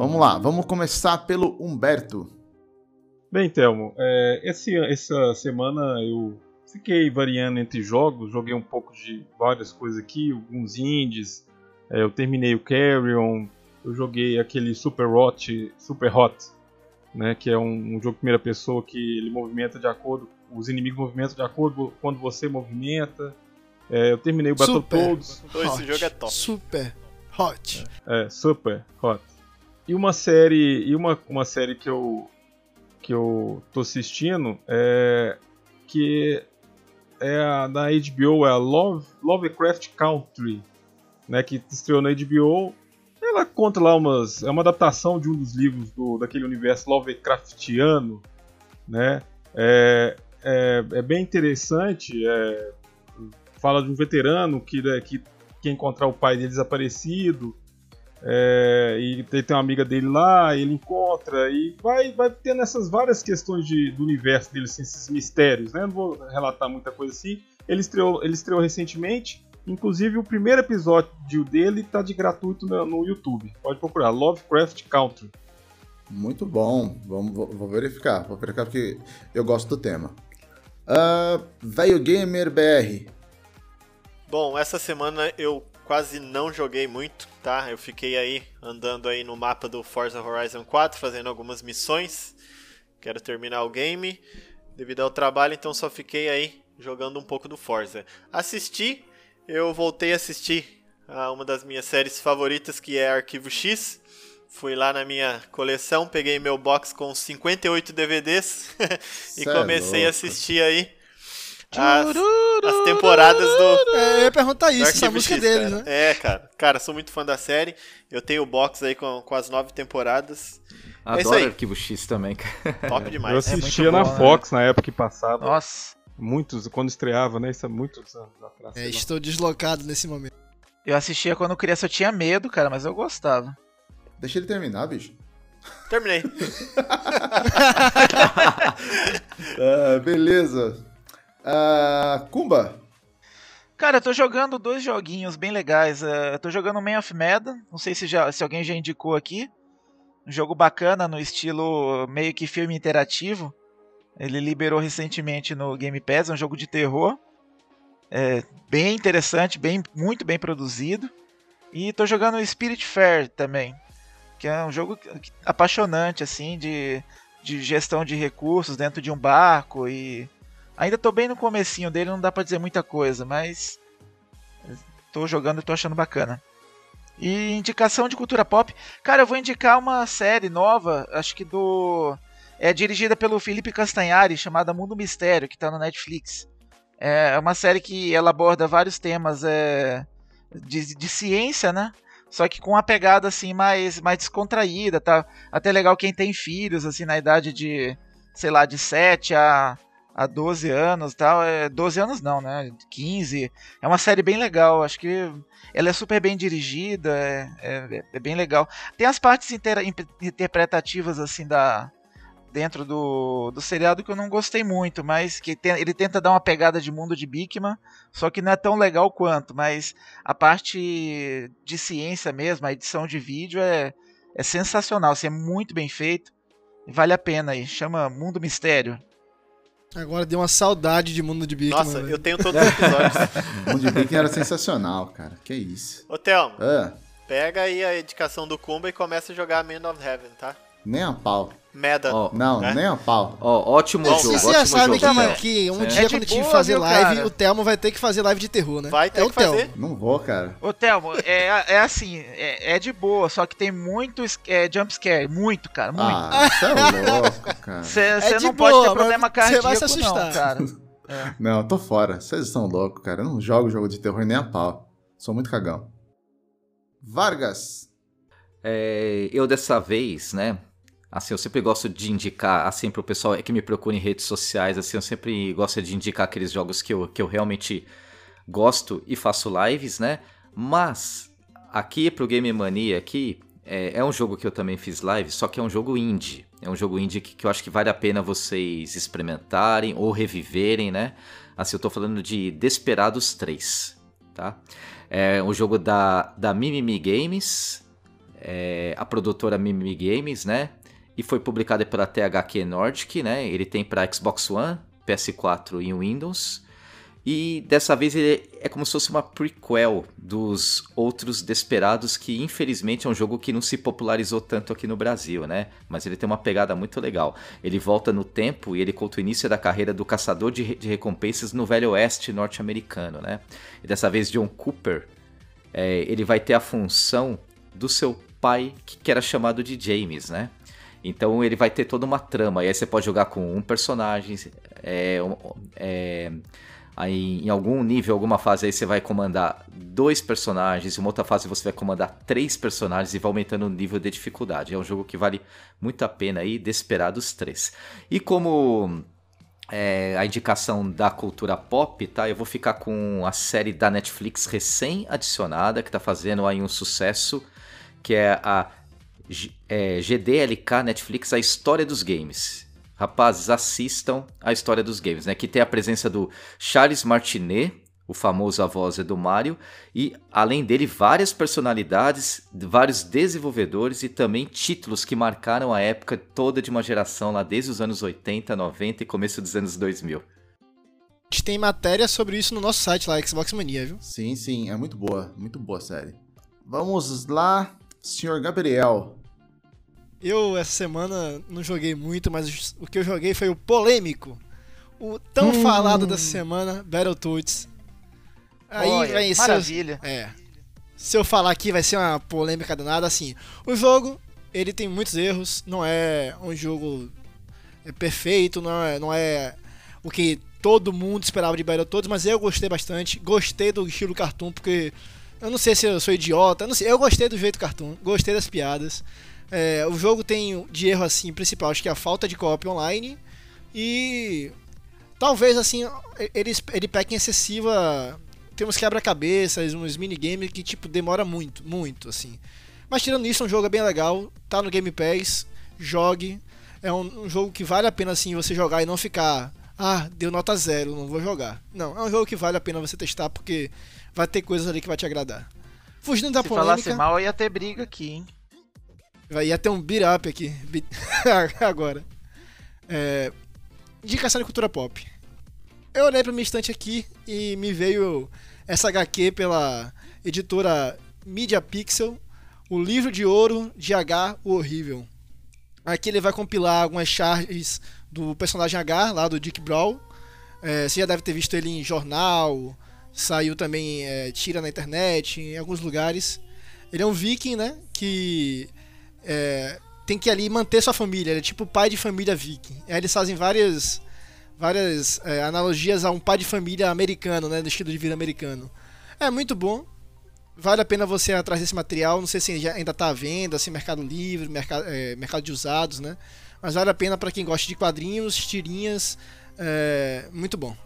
Vamos lá, vamos começar pelo Humberto. Bem, Telmo, é, esse, essa semana eu fiquei variando entre jogos, joguei um pouco de várias coisas aqui, alguns indies, é, eu terminei o Carrion, eu joguei aquele Super Hot, Super Hot né, que é um, um jogo de primeira pessoa que ele movimenta de acordo, os inimigos movimentam de acordo quando você movimenta. É, eu terminei o Super. Battletoads, esse Hot, jogo é top. Super hot. É, super hot. E uma série, e uma, uma série que eu que eu tô assistindo é que é a da HBO, é a Love, Lovecraft Country, né, que estreou na HBO. Ela conta lá umas, é uma adaptação de um dos livros do daquele universo Lovecraftiano, né? É, é, é bem interessante. é, fala de um veterano que, né, que quer encontrar o pai dele desaparecido. É, e tem, tem uma amiga dele lá, ele encontra e vai, vai tendo essas várias questões de, do universo dele, assim, esses mistérios, né? Não vou relatar muita coisa assim. Ele estreou, ele estreou recentemente, inclusive o primeiro episódio dele tá de gratuito no, no YouTube. Pode procurar, Lovecraft Country. Muito bom. Vamos, vou, vou verificar. Vou verificar porque eu gosto do tema. Ah, Velho Gamer BR. Bom, essa semana eu quase não joguei muito, tá? Eu fiquei aí andando aí no mapa do Forza Horizon 4, fazendo algumas missões. Quero terminar o game devido ao trabalho, então só fiquei aí jogando um pouco do Forza. Assisti, eu voltei a assistir a uma das minhas séries favoritas, que é Arquivo X. Fui lá na minha coleção, peguei meu box com 58 DVDs e Cê é comecei a louco. assistir aí as, as temporadas do, É, eu ia perguntar isso, essa música X, deles, cara. né? É, cara. Cara, sou muito fã da série. Eu tenho o box aí com, com as nove temporadas. É isso Adoro aí. Arquivo X também, cara. Top Eu demais. assistia muito na bom, né? Fox na época que passava. Nossa, Muitos, quando estreava, né? Isso há muitos anos atrás. É, estou deslocado nesse momento. eu assistia quando criança, eu tinha medo, cara, mas eu gostava. Deixa ele terminar, bicho. Terminei. Ah, beleza. Ah, Kumba. Cara, eu tô jogando dois joguinhos bem legais. Eu tô jogando Man of Medan, não sei se, já, se alguém já indicou aqui. Um jogo bacana no estilo meio que filme interativo. Ele liberou recentemente no Game Pass, é um jogo de terror. É bem interessante, bem, muito bem produzido. E tô jogando Spirit Fair também, que é um jogo apaixonante assim de, de gestão de recursos dentro de um barco e ainda tô bem no comecinho dele, não dá pra dizer muita coisa, mas tô jogando e tô achando bacana. E indicação de cultura pop, cara, eu vou indicar uma série nova, acho que do é dirigida pelo Felipe Castanhari, chamada Mundo Mistério, que tá no Netflix. É uma série que ela aborda vários temas é, de, de ciência, né? Só que com uma pegada assim mais, mais descontraída, tá? Até legal quem tem filhos, assim, na idade de, sei lá, de 7 a, a 12 anos tal. É, 12 anos não, né? 15. É uma série bem legal, acho que ela é super bem dirigida, é, é, é bem legal. Tem as partes imp- interpretativas, assim, da, dentro do, do seriado que eu não gostei muito, mas que ele tenta dar uma pegada de mundo de Bikman, só que não é tão legal quanto, mas a parte de ciência mesmo, a edição de vídeo é, é sensacional, assim, é muito bem feito, vale a pena aí, chama Mundo Mistério. Agora deu uma saudade de mundo de Bigman. Nossa, velho. eu tenho todos os episódios. Mundo de Bacon era sensacional, cara. Que isso. Ô, Thelmo, Ah, pega aí a indicação do Kumba e começa a jogar Man of Heaven, tá? Nem a pau. Meda. Ó, Não, É? nem a pau. Ó, ótimo Bom, jogo, Você ótimo já sabe que, Theo. que um É. dia É quando a gente boa, fazer viu, live, cara? o Telmo vai ter que fazer live de terror, né? Vai ter é o que fazer. Telmo. Não vou, cara. Ô Thelmo, é, é assim, é, é de boa, só que tem muito é, jumpscare, muito, cara, muito. Ah, você é louco, cara. Você É não boa, pode ter problema você cardíaco, vai se assustar. não, cara. Não, tô fora. Vocês estão loucos, cara. Eu não jogo jogo de terror nem a pau. Sou muito cagão. Vargas. É, eu dessa vez, né? Assim, eu sempre gosto de indicar, assim, pro pessoal que me procura em redes sociais, assim, eu sempre gosto de indicar aqueles jogos que eu, que eu realmente gosto e faço lives, né? Mas, aqui pro Game Mania, aqui, é, é um jogo que eu também fiz live, só que é um jogo indie. É um jogo indie que, que eu acho que vale a pena vocês experimentarem ou reviverem, né? Assim, eu tô falando de Desperados 3, tá? É um jogo da, da Mimimi Games, é, a produtora Mimimi Games, né? E foi publicado pela THQ Nordic, né? Ele tem para Xbox One, PS4 e Windows. E dessa vez ele é como se fosse uma prequel dos outros Desperados, que infelizmente é um jogo que não se popularizou tanto aqui no Brasil, né? Mas ele tem uma pegada muito legal. Ele volta no tempo e ele conta o início da carreira do caçador de, de recompensas no Velho Oeste norte-americano, né? E dessa vez John Cooper, é, ele vai ter a função do seu pai, que, que era chamado de James, né? Então ele vai ter toda uma trama. E aí você pode jogar com um personagem. É, é, aí em algum nível, alguma fase aí você vai comandar dois personagens. Em uma outra fase você vai comandar três personagens e vai aumentando o nível de dificuldade. É um jogo que vale muito a pena aí, Desperados 3. E como é, a indicação da cultura pop, tá? Eu vou ficar com a série da Netflix recém-adicionada, que tá fazendo aí um sucesso, que é a é, GDLK Netflix, a história dos games. Rapazes, assistam a história dos games, né? Que tem a presença do Charles Martinet, o famoso a voz do Mario, e além dele, várias personalidades, vários desenvolvedores e também títulos que marcaram a época toda de uma geração lá desde os anos 80, 90 e começo dos anos 2000. A gente tem matéria sobre isso no nosso site lá, Xbox Mania, viu? Sim, sim, é muito boa, muito boa a série. Vamos lá, senhor Gabriel. Eu, essa semana, não joguei muito, mas o que eu joguei foi o polêmico. O tão Hum. falado dessa semana, Battletoads. Aí Olha, vai ser. maravilha. É. Se eu falar aqui vai ser uma polêmica danada, assim. O jogo, ele tem muitos erros, não é um jogo é, perfeito, não é, não é o que todo mundo esperava de Battletoads, mas eu gostei bastante. Gostei do estilo cartoon, porque eu não sei se eu sou idiota, eu não sei, eu gostei do jeito cartoon, gostei das piadas. É, o jogo tem de erro assim principal, acho que é a falta de co-op online e talvez assim ele, ele peca em excessiva tem uns quebra-cabeças, uns minigames que tipo demora muito, muito assim. Mas tirando isso, é um jogo bem legal, tá no Game Pass, jogue. É um, um jogo que vale a pena assim você jogar e não ficar, ah, deu nota zero, não vou jogar. Não, é um jogo que vale a pena você testar porque vai ter coisas ali que vai te agradar. Fugindo da Se polêmica, falasse mal, ia ter briga aqui, hein? Vai ia ter um beat up aqui agora. É, indicação de cultura pop. Eu olhei pra minha estante aqui e me veio essa HQ pela editora Media Pixel, o livro de ouro de H, o horrível. Aqui ele vai compilar algumas charges do personagem H, lá do Dick Brawl. É, você já deve ter visto ele em jornal, saiu também é, tira na internet, em alguns lugares. Ele é um viking, né? Que é, tem que ali manter sua família. Ele é tipo pai de família viking. Aí eles fazem várias, várias é, analogias a um pai de família americano, né? Do estilo de vida americano. É muito bom. Vale a pena você ir atrás desse material. Não sei se ainda está à venda, assim, Mercado Livre, mercado, é, mercado de usados, né? Mas vale a pena para quem gosta de quadrinhos, tirinhas. É, muito bom.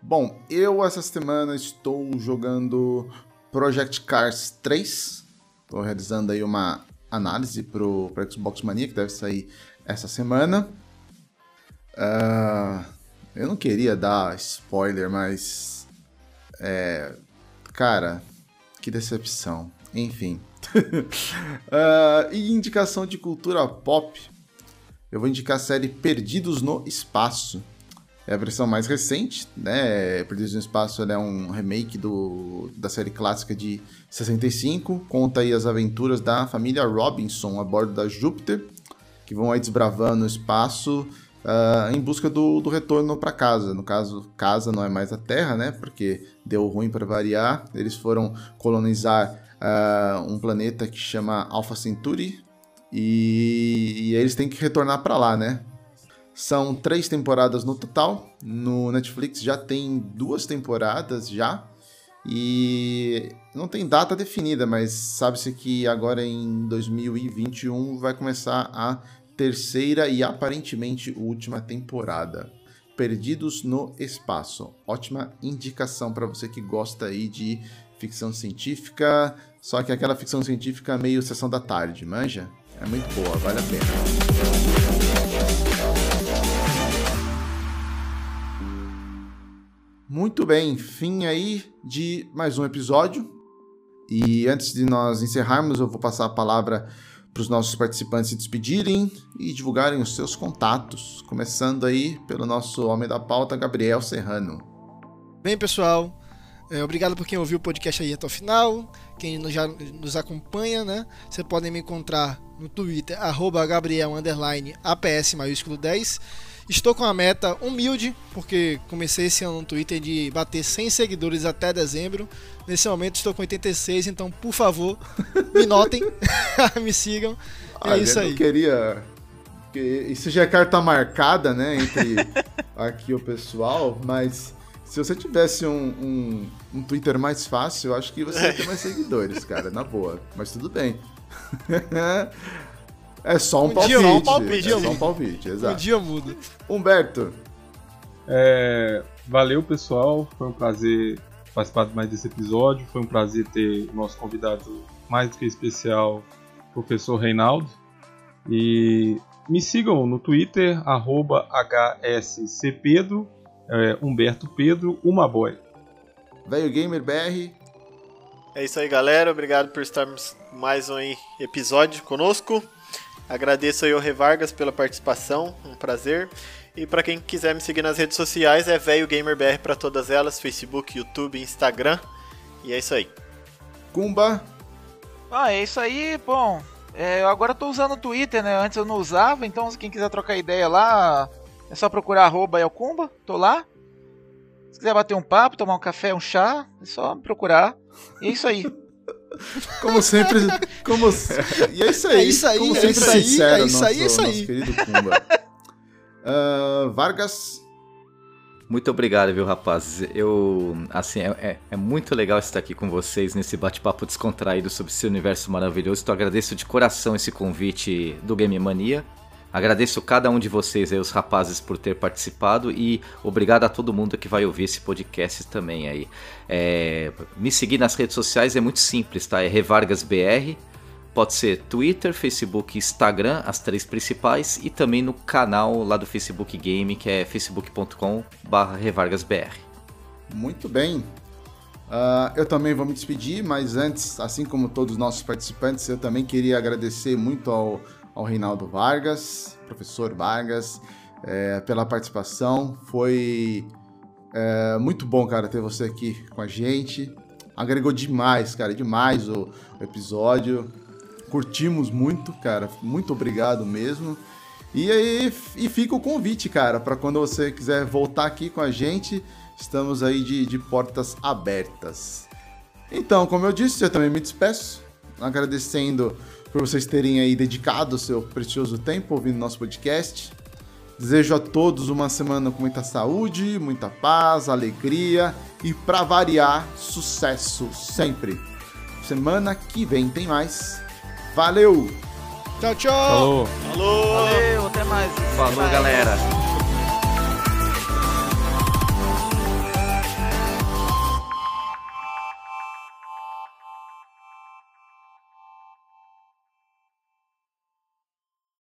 Bom, eu essa semana estou jogando Project Cars 3. Estou realizando aí uma análise pro, pro Xbox Mania, que deve sair essa semana. Ah, eu não queria dar spoiler, mas. É. Cara, que decepção. Enfim. Ah, e indicação de cultura pop. Eu vou indicar a série Perdidos no Espaço. É a versão mais recente, né? Perdidos no Espaço é um remake do, da série clássica de 65. Conta aí as aventuras da família Robinson a bordo da Júpiter, que vão aí desbravando o espaço ah, em busca do, do retorno para casa. No caso, casa não é mais a Terra, né? Porque deu ruim para variar. Eles foram colonizar ah, um planeta que chama Alpha Centauri. E, e eles têm que retornar para lá, né? São três temporadas no total. No Netflix já tem duas temporadas já. E não tem data definida, mas sabe-se que agora em 2021 vai começar a terceira e aparentemente última temporada. Perdidos no Espaço. Ótima indicação para você que gosta aí de ficção científica, só que aquela ficção científica meio sessão da tarde, manja? É muito boa, vale a pena. Muito bem, fim aí de mais um episódio. E antes de nós encerrarmos, eu vou passar a palavra para os nossos participantes se despedirem e divulgarem os seus contatos. Começando aí pelo nosso homem da pauta, Gabriel Serrano. Bem, pessoal, é, obrigado por quem ouviu o podcast aí até o final, quem já nos acompanha, né? Você podem me encontrar no Twitter, arroba Gabriel APS maiúsculo 10. Estou com a meta humilde, porque comecei esse ano no Twitter de bater 100 seguidores até dezembro. Nesse momento estou com 86, então por favor, me notem, me sigam. É Olha, isso eu aí. não queria. que Isso já é carta marcada, né? Entre aqui o pessoal, mas se você tivesse um, um, um Twitter mais fácil, eu acho que você ia ter mais seguidores, cara, na boa. Mas tudo bem. É só um, Um palpite. dia, um palpite, é só um palpite, Um exato. dia muda. Humberto, É, valeu, pessoal. Foi um prazer participar mais desse episódio. Foi um prazer ter o nosso convidado mais do que especial, professor Reinaldo. E me sigam no Twitter, arroba HSCPedro, é, Humberto Pedro, uma boy. velho gamer BR, É isso aí, galera. Obrigado por estarmos mais um episódio conosco. Agradeço aí ao Revargas pela participação, um prazer. E para quem quiser me seguir nas redes sociais é velho gamer BR para todas elas, Facebook, YouTube, Instagram. E é isso aí. Kumba, Ah, é isso aí, bom. é, eu agora tô usando o Twitter, né? Antes eu não usava, então se quem quiser trocar ideia lá, é só procurar arroba Elcumba, tô lá. Se quiser bater um papo, tomar um café, um chá, é só me procurar. E é isso aí. como sempre, como e é isso aí, É isso aí, como é sempre isso aí, sincero, é isso aí, é nosso, isso aí. querido Kumba. Ah, Vargas, Muito obrigado, viu, rapaz? Eu, assim, é, é- é muito legal estar aqui com vocês nesse bate-papo descontraído sobre esse universo maravilhoso. Então, agradeço de coração esse convite do Game Mania. Agradeço cada um de vocês aí, os rapazes, por ter participado e obrigado a todo mundo que vai ouvir esse podcast também aí. É, me seguir nas redes sociais é muito simples, tá? É RevargasBR. Pode ser Twitter, Facebook Instagram, as três principais, e também no canal lá do Facebook Game, que é facebook.com.br revargasbr. muito bem. Ah, eu também vou me despedir, mas antes, assim como todos os nossos participantes, eu também queria agradecer muito ao, ao Reinaldo Vargas, professor Vargas, eh, pela participação. Foi eh, muito bom, cara, ter você aqui com a gente. Agregou demais, cara, demais o, o episódio. Curtimos muito, cara. Muito obrigado mesmo. E aí, e fica o convite, cara, para quando você quiser voltar aqui com a gente, estamos aí de, de portas abertas. Então, como eu disse, eu também me despeço, agradecendo por vocês terem aí dedicado o seu precioso tempo ouvindo nosso podcast. Desejo a todos uma semana com muita saúde, muita paz, alegria e, para variar, sucesso sempre. Semana que vem tem mais. Valeu! Tchau, tchau. Falou! Falou! Valeu, até mais. Falou, galera!